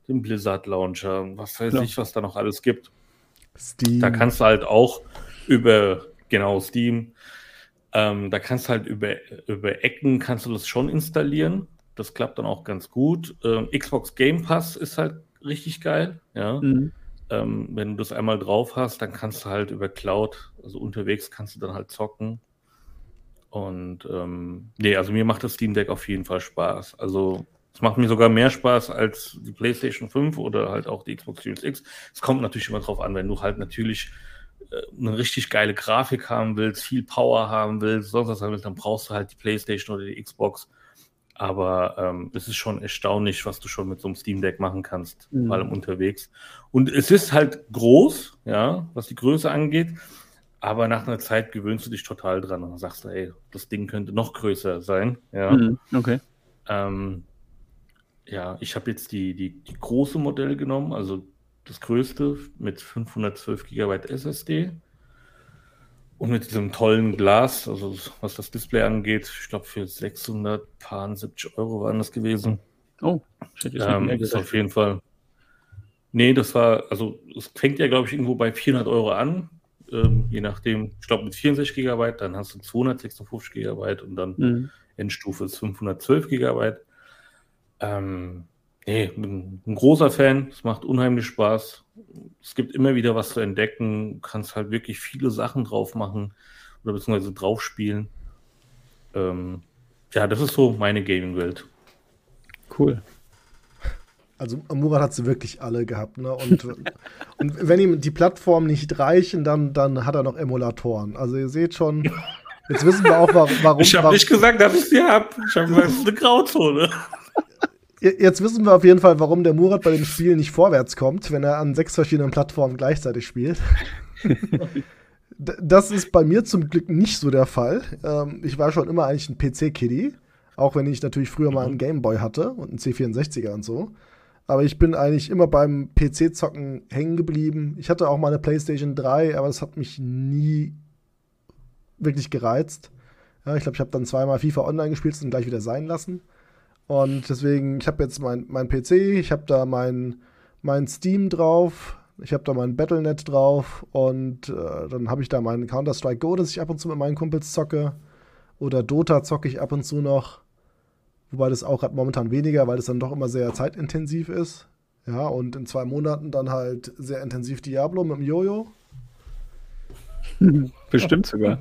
den Blizzard Launcher, was weiß ja. ich, was da noch alles gibt. Steam. Da kannst du halt auch über, genau, Steam, ähm, da kannst du halt über, über Ecken kannst du das schon installieren. Das klappt dann auch ganz gut. Ähm, Xbox Game Pass ist halt richtig geil, ja. Mhm. Ähm, wenn du das einmal drauf hast, dann kannst du halt über Cloud, also unterwegs kannst du dann halt zocken. Und ähm, nee, also mir macht das Steam Deck auf jeden Fall Spaß. Also es macht mir sogar mehr Spaß als die PlayStation 5 oder halt auch die Xbox Series X. Es kommt natürlich immer drauf an, wenn du halt natürlich äh, eine richtig geile Grafik haben willst, viel Power haben willst, sonst was haben willst, dann brauchst du halt die PlayStation oder die Xbox. Aber ähm, es ist schon erstaunlich, was du schon mit so einem Steam Deck machen kannst, mhm. vor allem unterwegs. Und es ist halt groß, ja, was die Größe angeht. Aber nach einer Zeit gewöhnst du dich total dran und sagst, ey, das Ding könnte noch größer sein. Ja. Mhm. Okay. Ähm, ja, ich habe jetzt die, die, die große Modell genommen, also das größte mit 512 GB SSD. Und mit diesem tollen Glas, also was das Display angeht, ich glaube für 670 Euro waren das gewesen. Oh, ich hätte ähm, ist auf jeden Fall. Nee, das war, also es fängt ja, glaube ich, irgendwo bei 400 Euro an. Ähm, je nachdem, ich glaube mit 64 GB, dann hast du 256 GB und dann mhm. Endstufe ist 512 GB. Ähm, nee, bin ein großer Fan. Es macht unheimlich Spaß. Es gibt immer wieder was zu entdecken. Du kannst halt wirklich viele Sachen drauf machen oder beziehungsweise drauf spielen. Ähm, ja, das ist so meine Gaming-Welt. Cool. Also Murat hat sie wirklich alle gehabt, ne? Und, und wenn ihm die Plattformen nicht reichen, dann, dann hat er noch Emulatoren. Also ihr seht schon, jetzt wissen wir auch, warum. Ich habe nicht gesagt, dass ich sie habe. Ich habe gesagt, es ist eine Grauzone. Jetzt wissen wir auf jeden Fall, warum der Murat bei dem Spiel nicht vorwärts kommt, wenn er an sechs verschiedenen Plattformen gleichzeitig spielt. das ist bei mir zum Glück nicht so der Fall. Ähm, ich war schon immer eigentlich ein PC-Kiddie, auch wenn ich natürlich früher mal einen Gameboy hatte und einen C64er und so. Aber ich bin eigentlich immer beim PC-Zocken hängen geblieben. Ich hatte auch mal eine PlayStation 3, aber das hat mich nie wirklich gereizt. Ja, ich glaube, ich habe dann zweimal FIFA Online gespielt und gleich wieder sein lassen. Und deswegen, ich habe jetzt mein, mein PC, ich habe da mein, mein Steam drauf, ich habe da mein Battlenet drauf und äh, dann habe ich da meinen Counter-Strike Go, das ich ab und zu mit meinen Kumpels zocke. Oder Dota zocke ich ab und zu noch. Wobei das auch gerade momentan weniger, weil das dann doch immer sehr zeitintensiv ist. Ja, und in zwei Monaten dann halt sehr intensiv Diablo mit dem Jojo. [laughs] Bestimmt sogar.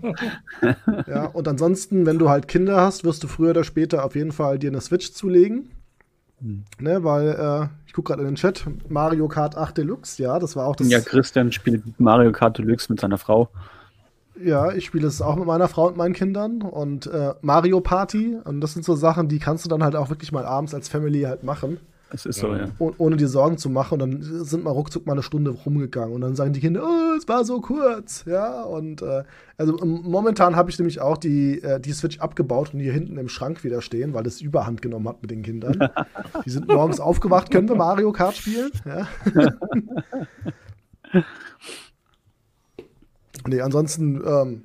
[laughs] ja, und ansonsten, wenn du halt Kinder hast, wirst du früher oder später auf jeden Fall dir eine Switch zulegen. Hm. Ne, weil, äh, ich gucke gerade in den Chat, Mario Kart 8 Deluxe, ja, das war auch das. Ja, Christian spielt Mario Kart Deluxe mit seiner Frau. Ja, ich spiele es auch mit meiner Frau und meinen Kindern und äh, Mario Party. Und das sind so Sachen, die kannst du dann halt auch wirklich mal abends als Family halt machen. Es ist so, ja. Oh, ohne dir Sorgen zu machen. Und dann sind mal ruckzuck mal eine Stunde rumgegangen. Und dann sagen die Kinder, oh, es war so kurz. Ja, und äh, also momentan habe ich nämlich auch die, äh, die Switch abgebaut und hier hinten im Schrank wieder stehen, weil es Überhand genommen hat mit den Kindern. [laughs] die sind morgens aufgewacht, können wir Mario Kart spielen? Ja. [laughs] nee, ansonsten, ähm,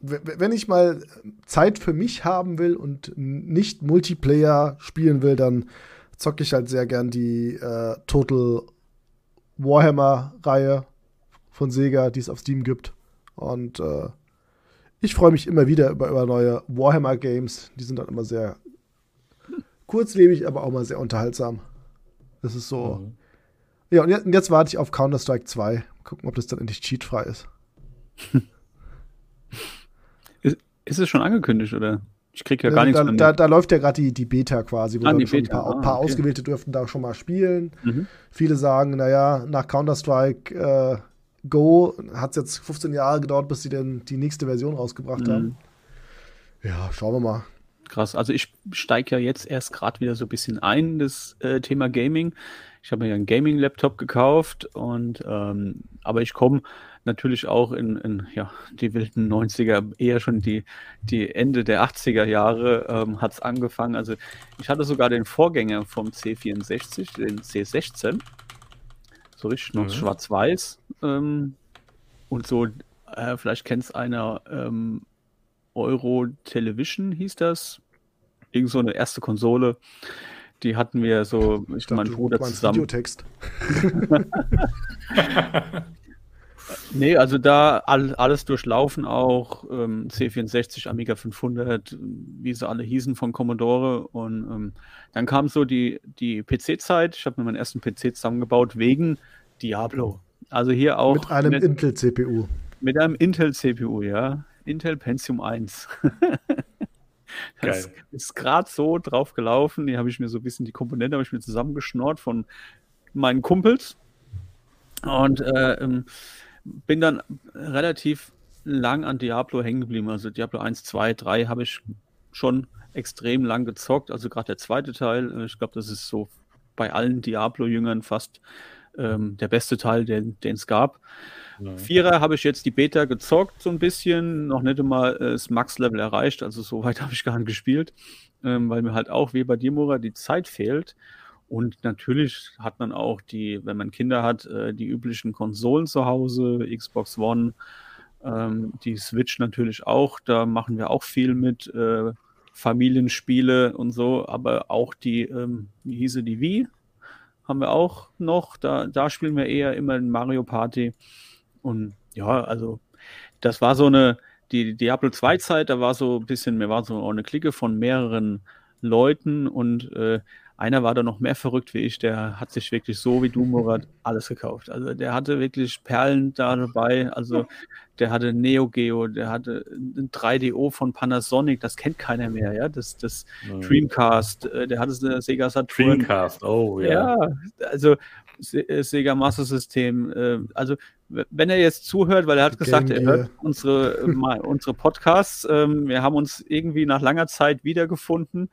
wenn ich mal Zeit für mich haben will und nicht Multiplayer spielen will, dann zocke ich halt sehr gern die äh, Total Warhammer-Reihe von Sega, die es auf Steam gibt. Und äh, ich freue mich immer wieder über, über neue Warhammer-Games. Die sind dann immer sehr kurzlebig, aber auch mal sehr unterhaltsam. Das ist so. Mhm. Ja, und jetzt, und jetzt, warte ich auf Counter-Strike 2. Gucken, ob das dann endlich cheatfrei ist. [laughs] ist. Ist es schon angekündigt, oder? Ich kriege ja gar nichts da, mehr. da, da läuft ja gerade die, die Beta quasi, wo Ah, schon Beta. ein paar, Ah, paar okay. Ausgewählte dürften da schon mal spielen. Mhm. Viele sagen, naja, nach Counter-Strike äh, Go hat es jetzt 15 Jahre gedauert, bis sie denn die nächste Version rausgebracht Mhm. haben. Ja, schauen wir mal. Krass. Also ich steige ja jetzt erst gerade wieder so ein bisschen ein, in das äh, Thema Gaming. Ich habe mir ja einen Gaming-Laptop gekauft und ähm, aber ich komme natürlich auch in, in ja, die wilden 90er, eher schon die, die Ende der 80er Jahre ähm, hat es angefangen. Also ich hatte sogar den Vorgänger vom C64, den C16. So richtig noch Mhm. schwarz-weiß. Ähm, und so, äh, vielleicht kennt es einer, ähm, Euro Television hieß das. Irgend so eine erste Konsole. Die hatten wir so, ich und mein du Bruder zusammen. Videotext. [laughs] [laughs] [laughs] Nee, also da all, alles durchlaufen auch. Ähm, C64, Amiga 500, wie sie alle hießen von Commodore. Und ähm, dann kam so die, die PC-Zeit. Ich habe mir meinen ersten PC zusammengebaut wegen Diablo. Also hier auch Mit einem Intel-CPU. mit einem Intel-CPU, ja. Intel Pentium 1. [laughs] Das Geil. ist gerade so drauf gelaufen. Die habe ich mir so ein bisschen, die Komponente habe ich mir zusammengeschnort von meinen Kumpels. Und äh, ähm, bin dann relativ lang an Diablo hängen geblieben. Also Diablo 1, 2, 3 habe ich schon extrem lang gezockt. Also gerade der zweite Teil, äh, ich glaube, das ist so bei allen Diablo-Jüngern fast ähm, der beste Teil, den es gab. Vierer habe ich jetzt die Beta gezockt, so ein bisschen, noch nicht einmal äh, das Max-Level erreicht, also so weit [laughs] habe ich gar nicht gespielt, ähm, weil mir halt auch, wie bei dir, Mora, die Zeit fehlt. Und natürlich hat man auch die, wenn man Kinder hat, äh, die üblichen Konsolen zu Hause, Xbox One, ähm, die Switch natürlich auch, da machen wir auch viel mit, äh, Familienspiele und so, aber auch die, ähm, wie hieße die Wii, haben wir auch noch, da, da spielen wir eher immer in Mario Party. Und ja, also das war so eine, die Diablo 2 Zeit, da war so ein bisschen, mir war so eine Clique von mehreren Leuten. Und äh, einer war da noch mehr verrückt wie ich, der hat sich wirklich so wie du, Murat, alles gekauft. Also der hatte wirklich Perlen da dabei, also der hatte Neo Geo, der hatte ein 3DO von Panasonic, das kennt keiner mehr, ja, das, das Mhm. Dreamcast, äh, der hatte eine Sega Saturn. Dreamcast, oh ja. Ja, also äh, Sega Master System. Äh, also wenn er jetzt zuhört, weil er hat gesagt, er hört unsere, unsere Podcasts. Ähm, wir haben uns irgendwie nach langer Zeit wiedergefunden.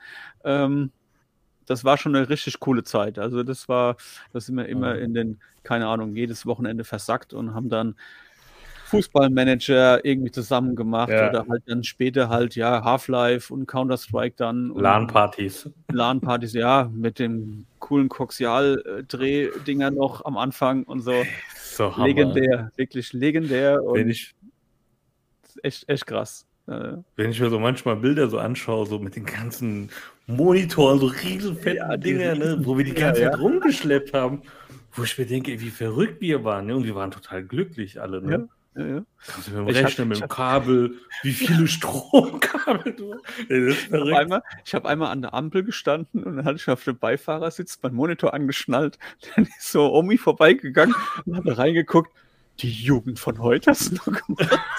Das war schon eine richtig coole Zeit. Also das war, das sind wir immer Mhm. in den, keine Ahnung, jedes Wochenende versackt und haben dann Fußballmanager irgendwie zusammen gemacht Ja. oder halt dann später halt ja Half-Life und Counter-Strike dann. LAN-Partys. LAN-Partys, ja, mit dem coolen Koxial-Drehdinger noch am Anfang und so. So Hammer. legendär, wirklich legendär und echt, echt krass. Wenn ich mir so manchmal Bilder so anschaue, so mit den ganzen Monitoren, so riesenfetten Ja, Dinger, ne, wo wir die ganze Zeit ja. rumgeschleppt haben, wo ich mir denke, ey, wie verrückt wir waren. Ne? Und wir waren total glücklich alle. Ne? ja, ja. Kannst du mir Ich hab- rechnen mit dem hab- Kabel, wie viele [laughs] Stromkabel du Ich habe einmal, ich hab einmal an der Ampel gestanden und dann hatte ich auf dem Beifahrersitz meinen Monitor angeschnallt. [laughs] Dann ist so Omi vorbeigegangen und hat da reingeguckt. Die Jugend von heute hast du noch gemacht. [laughs]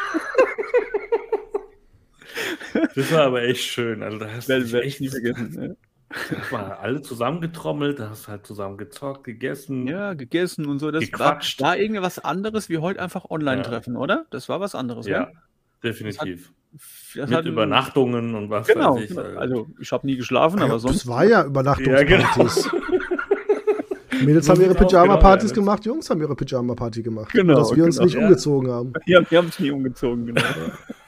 Das war aber echt schön. Also da hast du echt nie vergessen. da waren alle zusammengetrommelt, da hast du halt zusammen gezockt, gegessen. Ja. ja, gegessen und so. Das war, Gequatscht. war irgendwie was anderes wie heute einfach online Ja. treffen, oder? Das war was anderes, Ja, gell? definitiv. Das Mit hat- Übernachtungen und was Genau. weiß ich. genau. Also ich habe nie geschlafen, Ja, aber sonst. das war ja Übernachtungspartys. [laughs] Mädels So haben ihre Pyjama-Partys genau, ja. gemacht, Jungs haben ihre Pyjama-Party gemacht. Genau, dass wir uns genau, nicht ja. umgezogen haben. Ja, wir haben es nie umgezogen, genau. [laughs]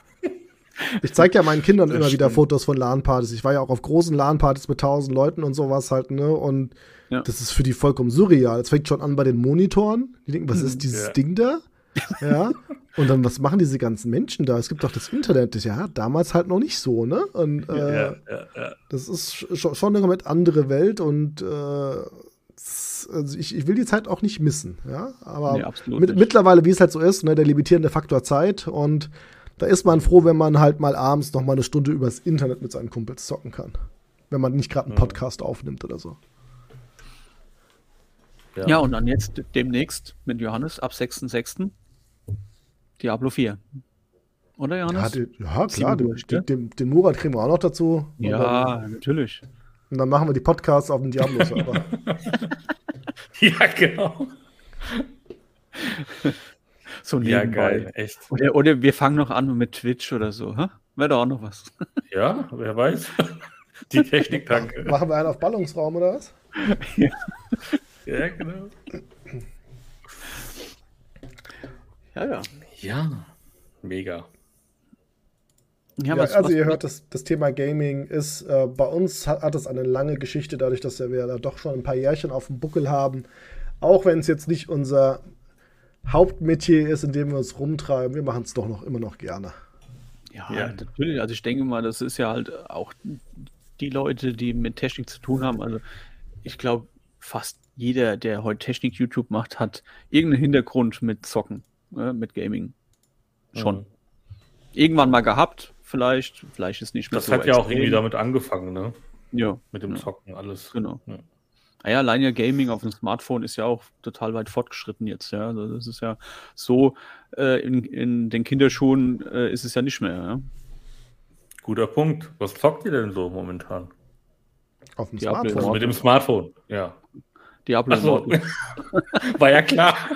Ich zeige ja meinen Kindern Das immer wieder stimmt. Fotos von LAN-Partys. Ich war ja auch auf großen LAN-Partys mit tausend Leuten und sowas halt, ne? Und Ja. das ist für die vollkommen surreal. Es fängt schon an bei den Monitoren. Die denken, was ist dieses Ja. Ding da? [laughs] Ja. Und dann, was machen diese ganzen Menschen da? Es gibt doch das Internet. Das- Ja, damals halt noch nicht so, ne? Und äh, ja, ja, ja. das ist sch- schon eine komplett andere Welt und äh, also ich, ich will die Zeit auch nicht missen, ja. Aber Nee, mit, mittlerweile, wie es halt so ist, ne, der limitierende Faktor Zeit und da ist man froh, wenn man halt mal abends noch mal eine Stunde übers Internet mit seinen Kumpels zocken kann. Wenn man nicht gerade einen Podcast aufnimmt oder so. Ja, und dann jetzt demnächst mit Johannes ab 6.6. Diablo 4. Oder Ja, Johannes? die, ja klar, den, durch, ne? den, den Murat kriegen wir auch noch dazu. Ja, dann, natürlich. und dann machen wir die Podcasts auf dem Diablo-Server. [laughs] Ja, genau. [laughs] So Ja, nebenbei. geil, echt. Oder, oder wir fangen noch an mit Twitch oder so. Hä? Wäre doch auch noch was. [laughs] Ja, wer weiß. [laughs] Die Technik, danke. machen wir einen auf Ballungsraum oder was? [laughs] Ja, genau. Ja, ja. Ja, mega. Ja, Ja, was, also was, ihr hört, das, das Thema Gaming ist, äh, bei uns hat, hat es eine lange Geschichte, dadurch, dass wir da doch schon ein paar Jährchen auf dem Buckel haben. Auch wenn es jetzt nicht unser Hauptmetier ist, in dem wir uns rumtreiben, wir machen es doch noch immer noch gerne. Ja, Ja. natürlich. Also ich denke mal, das ist ja halt auch die Leute, die mit Technik zu tun haben. Also ich glaube, fast jeder, der heute Technik-YouTube macht, hat irgendeinen Hintergrund mit Zocken, äh, mit Gaming. Schon. Mhm. Irgendwann mal gehabt, vielleicht. Vielleicht ist nicht mehr Das so hat ja auch irgendwie damit angefangen, ne? Ja, Mit dem Ja. Zocken, alles. genau. Ja. Naja, allein ja Gaming auf dem Smartphone ist ja auch total weit fortgeschritten jetzt. Ja, also das ist ja so, äh, in, in den Kinderschuhen äh, ist es ja nicht mehr. Ja? Guter Punkt. Was zockt ihr denn so momentan? Auf dem Diablo Also Smartphone. mit dem Smartphone, ja. Diablo Achso, Immortal. [laughs] war ja klar. [laughs]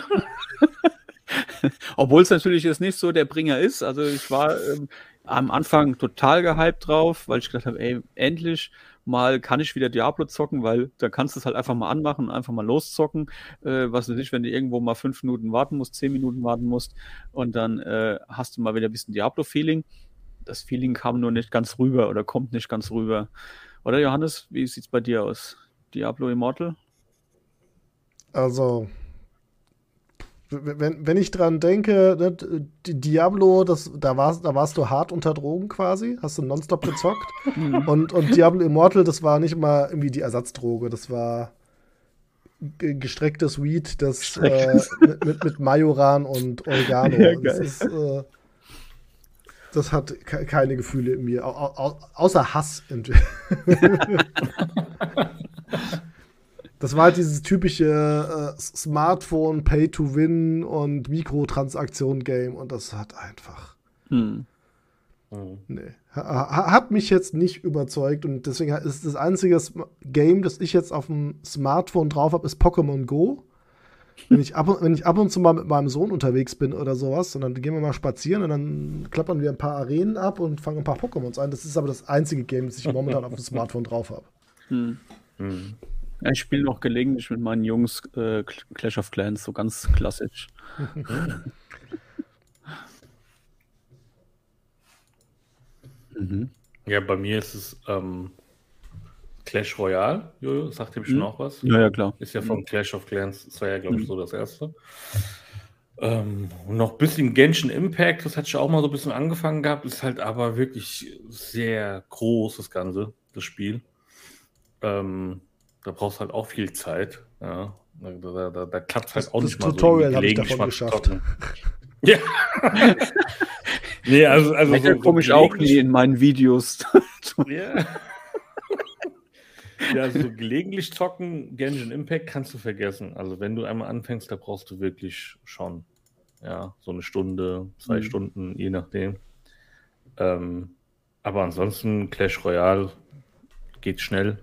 Obwohl es natürlich jetzt nicht so der Bringer ist. Also ich war ähm, am Anfang total gehypt drauf, weil ich gedacht habe, ey, endlich mal kann ich wieder Diablo zocken, weil da kannst du es halt einfach mal anmachen einfach mal loszocken. Äh, was weiß ich, wenn du irgendwo mal fünf Minuten warten musst, zehn Minuten warten musst und dann äh, hast du mal wieder ein bisschen Diablo-Feeling. Das Feeling kam nur nicht ganz rüber oder kommt nicht ganz rüber. Oder Johannes, wie sieht's bei dir aus? Diablo Immortal? Also, wenn, wenn ich dran denke, ne, Diablo, das, da, warst, da warst du hart unter Drogen quasi, hast du nonstop gezockt. und, und Diablo Immortal, das war nicht mal irgendwie die Ersatzdroge, das war ge- gestrecktes Weed, das äh, [laughs] mit, mit, mit Majoran und Oregano. Ja, das, ist, äh, das hat ke keine Gefühle in mir, au au außer Hass. [laughs] [laughs] Das war halt dieses typische äh, Smartphone Pay-to-Win und Mikrotransaktion-Game und das hat einfach, Hm. Mhm. nee, ha- ha- hat mich jetzt nicht überzeugt und deswegen ist das einzige Game, das ich jetzt auf dem Smartphone drauf habe, ist Pokémon Go. Wenn ich, ab und, wenn ich ab und zu mal mit meinem Sohn unterwegs bin oder sowas und dann gehen wir mal spazieren und dann klappern wir ein paar Arenen ab und fangen ein paar Pokémons ein. Das ist aber das einzige Game, das ich momentan auf dem Smartphone drauf habe. Hm. Mhm. Ja, ich spiele noch gelegentlich mit meinen Jungs äh, Clash of Clans, so ganz klassisch. [laughs] mhm. Ja, bei mir ist es ähm, Clash Royale. Jojo, sagt dem schon Mhm. auch was? Ja, ja, klar. Ist ja von Clash of Clans, das war ja, glaube ich, Mhm. so das erste. Ähm, und noch ein bisschen Genshin Impact, das hatte ich auch mal so ein bisschen angefangen gehabt, ist halt aber wirklich sehr groß, das Ganze, das Spiel. Ähm, da brauchst du halt auch viel Zeit. Ja. Da, da, da, da klappt halt Das- auch das nicht mal Tutorial so hab ich gelegentlich davon mal geschafft. [laughs] Ja. nee, also, also Da komme ich auch nie in meinen Videos. [laughs] Ja. ja, so gelegentlich zocken, Genshin Impact kannst du vergessen. Also wenn du einmal anfängst, da brauchst du wirklich schon, ja, so eine Stunde, zwei Mhm. Stunden, je nachdem. Ähm, aber ansonsten Clash Royale geht schnell.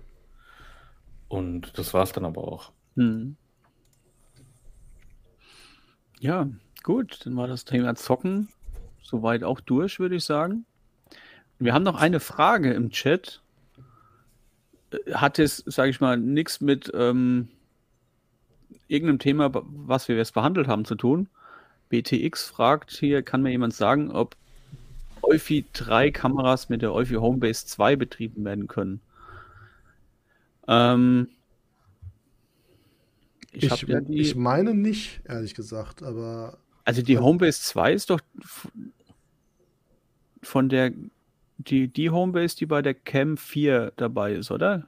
Und das war's dann aber auch. Hm. Ja, gut, dann war das Thema Zocken soweit auch durch, würde ich sagen. Wir haben noch eine Frage im Chat. Äh, Hat es, sage ich mal, nichts mit ähm, irgendeinem Thema, was wir jetzt behandelt haben, zu tun. BTX fragt hier, kann mir jemand sagen, ob Eufy 3 Kameras mit der Eufy Homebase 2 betrieben werden können? Ähm, ich Ich, ja die, ich meine nicht, ehrlich gesagt, aber also die Homebase 2 ist doch von der die, die Homebase, die bei der Cam 4 dabei ist, oder?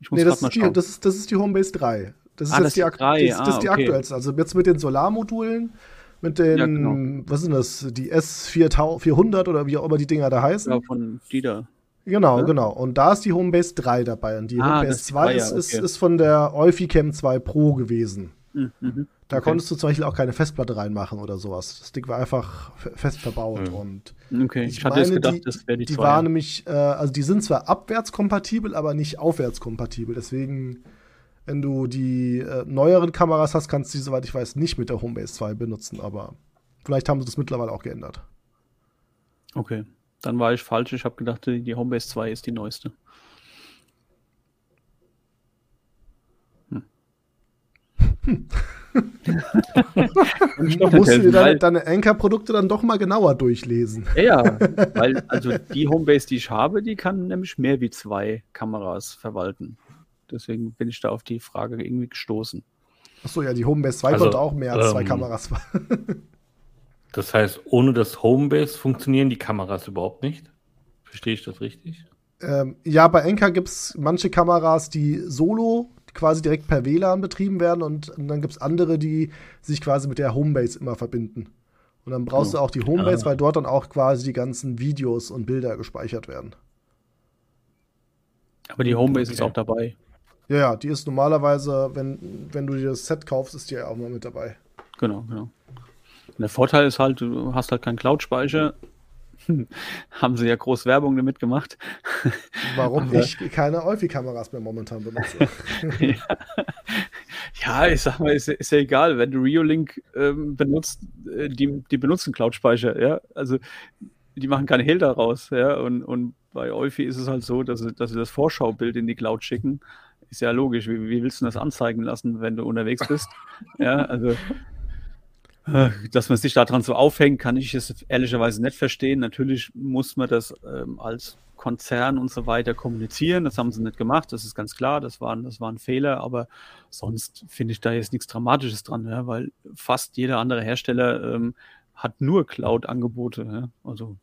Ich muss nee, das mal ist, die, schauen. das, ist, das ist die Homebase 3. Das ist Ah, jetzt das die, ak- Ah, ist die okay. aktuellste. Also jetzt mit den Solarmodulen, mit den, Ja, genau. was sind das, die S400 oder wie auch immer die Dinger da heißen. ja, von Dieter. Genau, Ja? genau. Und da ist die Homebase 3 dabei. Und die Ah, Homebase ist die 2 Dreier, ist, okay. ist von der Eufy Cam 2 Pro gewesen. Mhm, mhm. Da okay. konntest du zum Beispiel auch keine Festplatte reinmachen oder sowas. Das Ding war einfach fest verbaut. Mhm. Und okay, ich, ich hatte meine, gedacht, die, das wäre die Die war nämlich, äh, also die sind zwar abwärtskompatibel, aber nicht aufwärtskompatibel. Deswegen, wenn du die äh, neueren Kameras hast, kannst du die, soweit ich weiß, nicht mit der Homebase 2 benutzen. Aber vielleicht haben sie das mittlerweile auch geändert. Okay, dann war ich falsch. Ich habe gedacht, die Homebase 2 ist die neueste. Hm. [laughs] musst du dir deine, deine Anker-Produkte dann doch mal genauer durchlesen. Ja, [laughs] weil also die Homebase, die ich habe, die kann nämlich mehr wie zwei Kameras verwalten. Deswegen bin ich da auf die Frage irgendwie gestoßen. Achso, ja, die Homebase 2 also, konnte auch mehr als ähm, zwei Kameras. [laughs] das heißt, ohne das Homebase funktionieren die Kameras überhaupt nicht? Verstehe ich das richtig? Ähm, ja, bei Enker gibt es manche Kameras, die solo quasi direkt per WLAN betrieben werden und, und dann gibt es andere, die sich quasi mit der Homebase immer verbinden. Und dann brauchst oh. du auch die Homebase, ah. weil dort dann auch quasi die ganzen Videos und Bilder gespeichert werden. Aber die Homebase okay. ist auch dabei. Ja, ja, die ist normalerweise, wenn, wenn du dir das Set kaufst, ist die ja auch mal mit dabei. Genau, genau. Der Vorteil ist halt, du hast halt keinen Cloud-Speicher, [laughs] haben sie ja groß Werbung damit gemacht. [laughs] Warum Aber, ich keine Eufy-Kameras mehr momentan benutze. [laughs] ja. ja. ich sag mal, ist, ist ja egal, wenn du Reolink ähm, benutzt, äh, die, die benutzen Cloud-Speicher, ja. Also die machen keine Hehl daraus, ja. Und, und bei Eufy ist es halt so, dass sie, dass sie das Vorschaubild in die Cloud schicken. Ist ja logisch. Wie, wie willst du das anzeigen lassen, wenn du unterwegs bist? ja, also dass man sich daran so aufhängt, kann ich es ehrlicherweise nicht verstehen. Natürlich muss man das ähm, als Konzern und so weiter kommunizieren. Das haben sie nicht gemacht, das ist ganz klar. Das war, das war ein Fehler, aber sonst finde ich da jetzt nichts Dramatisches dran, ja, weil fast jeder andere Hersteller ähm, hat nur Cloud-Angebote. Ja. Also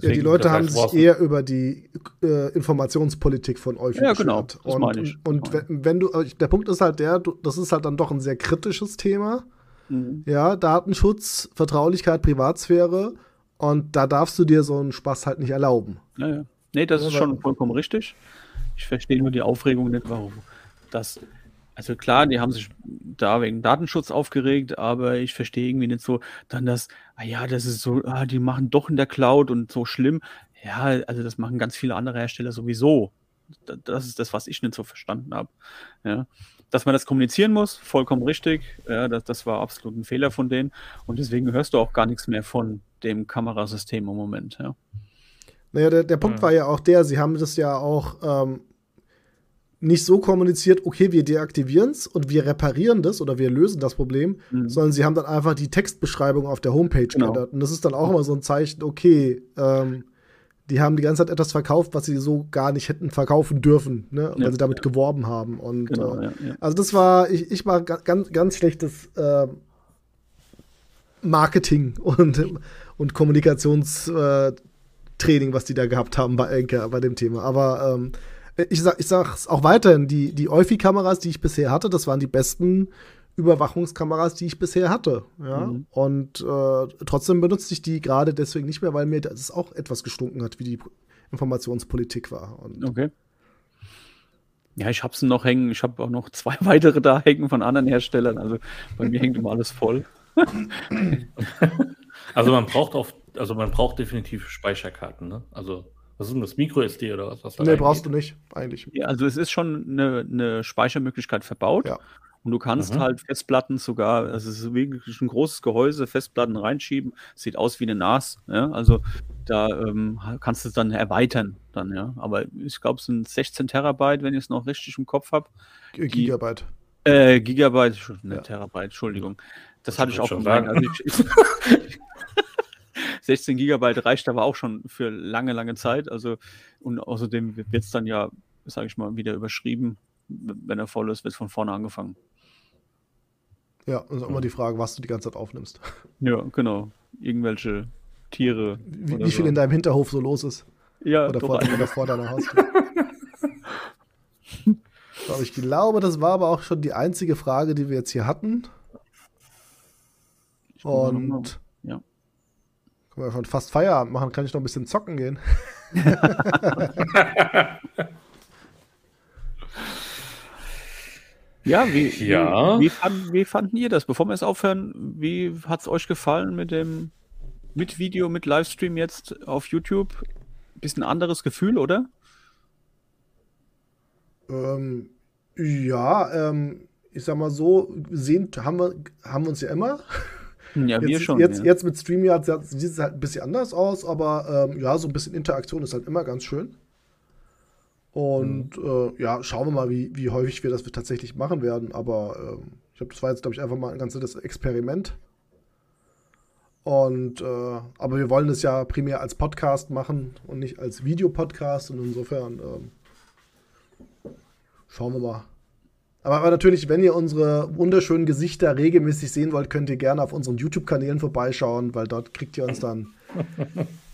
ja, die Leute haben sich eher über die äh, Informationspolitik von euch Ja, genau. Und, ich. und wenn, wenn, du, der Punkt ist halt der, du, das ist halt dann doch ein sehr kritisches Thema. Mhm. Ja, Datenschutz, Vertraulichkeit, Privatsphäre. Und da darfst du dir so einen Spaß halt nicht erlauben. Naja. Nee, das ja, ist schon vollkommen richtig. Ich verstehe nur die Aufregung nicht, warum das. Also klar, die haben sich da wegen Datenschutz aufgeregt, aber ich verstehe irgendwie nicht so dann das, ah ja, das ist so, ah, die machen doch in der Cloud und so schlimm. Ja, also das machen ganz viele andere Hersteller sowieso. Das ist das, was ich nicht so verstanden habe. Ja dass man das kommunizieren muss, vollkommen richtig. Ja, das, das war absolut ein Fehler von denen. Und deswegen hörst du auch gar nichts mehr von dem Kamerasystem im Moment. Ja. Naja, der, der Punkt ja. war ja auch der, sie haben das ja auch ähm, nicht so kommuniziert, okay, wir deaktivieren es und wir reparieren das oder wir lösen das Problem, mhm. sondern sie haben dann einfach die Textbeschreibung auf der Homepage genau. geändert. Und das ist dann auch immer so ein Zeichen, okay, ähm, die haben die ganze Zeit etwas verkauft, was sie so gar nicht hätten verkaufen dürfen, ne? weil ja, sie damit ja. geworben haben. Und genau, äh, ja, also das war, ich, ich war ganz, ganz schlechtes äh, Marketing [laughs] und, und Kommunikationstraining, was die da gehabt haben bei Enker bei dem Thema. Aber ähm, ich sag, ich sag's auch weiterhin, die, die Eufy-Kameras, die ich bisher hatte, das waren die besten Überwachungskameras, die ich bisher hatte. Ja? Mhm. Und äh, trotzdem benutze ich die gerade deswegen nicht mehr, weil mir das auch etwas gestunken hat, wie die Informationspolitik war. Und okay. Ja, ich habe sie noch hängen. Ich habe auch noch zwei [laughs] weitere da hängen von anderen Herstellern. Also bei mir hängt immer alles voll. [laughs] also man braucht auf, also man braucht definitiv Speicherkarten. Ne? Also was ist denn das Micro SD oder was? was nee, brauchst du nicht, eigentlich. Ja, also es ist schon eine, eine Speichermöglichkeit verbaut. Ja. Und du kannst mhm. halt Festplatten sogar, also es ist wirklich ein großes Gehäuse, Festplatten reinschieben, sieht aus wie eine NAS, ja, also da ähm, kannst du es dann erweitern dann, ja, aber ich glaube, es sind 16 Terabyte, wenn ich es noch richtig im Kopf habe. Gigabyte. Äh, Gigabyte, ne, ja. Terabyte, Entschuldigung. Das, das hatte ich auch gemeint. Also ich, ich, [laughs] 16 Gigabyte reicht aber auch schon für lange, lange Zeit. Also, und außerdem wird es dann ja, sage ich mal, wieder überschrieben. Wenn er voll ist, wird von vorne angefangen. Ja, und immer die Frage, was du die ganze Zeit aufnimmst. Ja, genau. Irgendwelche Tiere. Wie, wie viel so. in deinem Hinterhof so los ist. Ja, oder vor, oder vor deiner Haustür. [laughs] so, ich glaube, das war aber auch schon die einzige Frage, die wir jetzt hier hatten. Und ja. können wir schon fast Feierabend machen, kann ich noch ein bisschen zocken gehen. [laughs] [laughs] Ja, wie, Ja. Wie, wie, fand, wie fanden ihr das? Bevor wir es aufhören, wie hat es euch gefallen mit dem mit Video, mit Livestream jetzt auf YouTube? Bisschen anderes Gefühl, oder? Ähm, ja, ähm, ich sag mal so, sehen haben wir, haben wir uns ja immer. Ja, wir Jetzt, schon. jetzt, ja. jetzt mit StreamYard sieht es halt ein bisschen anders aus, aber ähm, ja, so ein bisschen Interaktion ist halt immer ganz schön. Und äh, ja, schauen wir mal, wie, wie häufig wir das tatsächlich machen werden. Aber ähm, ich glaube, das war jetzt, glaube ich, einfach mal ein ganz nettes Experiment. Und äh, aber wir wollen es ja primär als Podcast machen und nicht als Videopodcast. Und insofern ähm, schauen wir mal. Aber, aber natürlich, wenn ihr unsere wunderschönen Gesichter regelmäßig sehen wollt, könnt ihr gerne auf unseren YouTube-Kanälen vorbeischauen, weil dort kriegt ihr uns dann [laughs]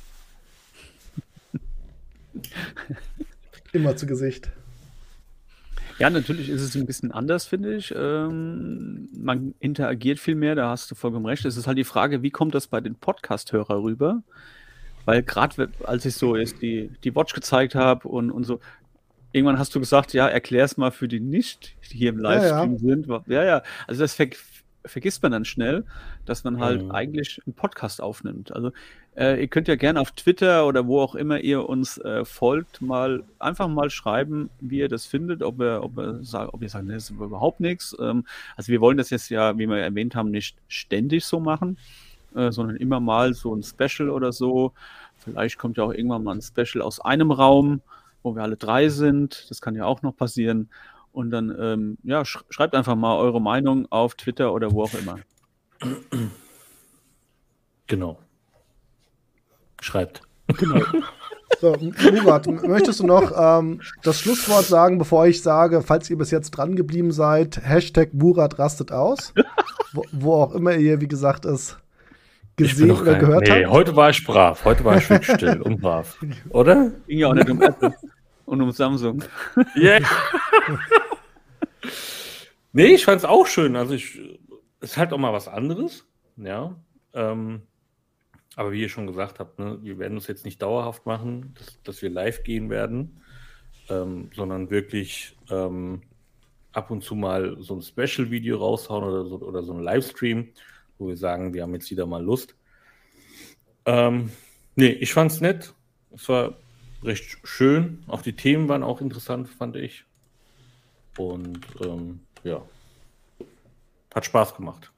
immer zu Gesicht. Ja, natürlich ist es ein bisschen anders, finde ich. Ähm, man interagiert viel mehr, da hast du vollkommen recht. Es ist halt die Frage, wie kommt das bei den Podcast-Hörer rüber? Weil gerade als ich so jetzt die, die Watch gezeigt habe und, und so, irgendwann hast du gesagt, ja, erklär's mal für die nicht, die hier im Ja, ja. Livestream sind. Ja, ja, also das vergisst man dann schnell, dass man halt Mhm. eigentlich einen Podcast aufnimmt. Also äh, ihr könnt ja gerne auf Twitter oder wo auch immer ihr uns äh, folgt, mal einfach mal schreiben, wie ihr das findet, ob ihr, ob ihr, sagt, ob ihr sagt, nee, das ist überhaupt nichts. Ähm, also wir wollen das jetzt ja, wie wir erwähnt haben, nicht ständig so machen, äh, sondern immer mal so ein Special oder so. Vielleicht kommt ja auch irgendwann mal ein Special aus einem Raum, wo wir alle drei sind. Das kann ja auch noch passieren. Und dann, ähm, ja, sch schreibt einfach mal eure Meinung auf Twitter oder wo auch immer. Genau. Schreibt. [laughs] So, M- Murat, möchtest du noch ähm, das Schlusswort sagen, bevor ich sage, falls ihr bis jetzt dran geblieben seid, Hashtag Murat rastet aus? wo, wo auch immer ihr, wie gesagt, es gesehen oder kein- gehört nee, habt. heute war ich brav. Heute war ich still und brav. [laughs] Oder? Ging ja auch nicht um Apple und um Samsung. Ja. [laughs] nee, ich fand es auch schön. Also ich ist halt auch mal was anderes. Ja. Ähm, aber wie ihr schon gesagt habt, ne, wir werden es jetzt nicht dauerhaft machen, dass, dass wir live gehen werden, ähm, sondern wirklich ähm, ab und zu mal so ein Special-Video raushauen oder so, oder so ein Livestream, wo wir sagen, wir haben jetzt wieder mal Lust. Ähm, nee, ich fand's nett. Es war recht schön. Auch die Themen waren auch interessant, fand ich. Und ähm, ja, hat Spaß gemacht.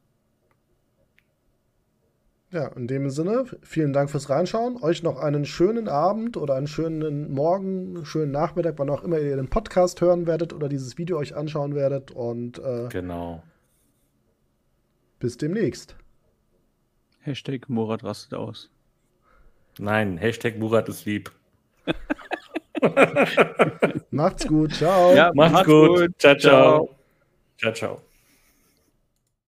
Ja, in dem Sinne, vielen Dank fürs Reinschauen. Euch noch einen schönen Abend oder einen schönen Morgen, einen schönen Nachmittag, wann auch immer ihr den Podcast hören werdet oder dieses Video euch anschauen werdet. Und äh, Genau. bis demnächst. Hashtag Murat rastet aus. Nein, Hashtag Murat ist lieb. [laughs] Macht's gut. Ciao. Ja, Macht's, macht's gut. gut. Ciao, ciao. Ciao. Ciao, ciao.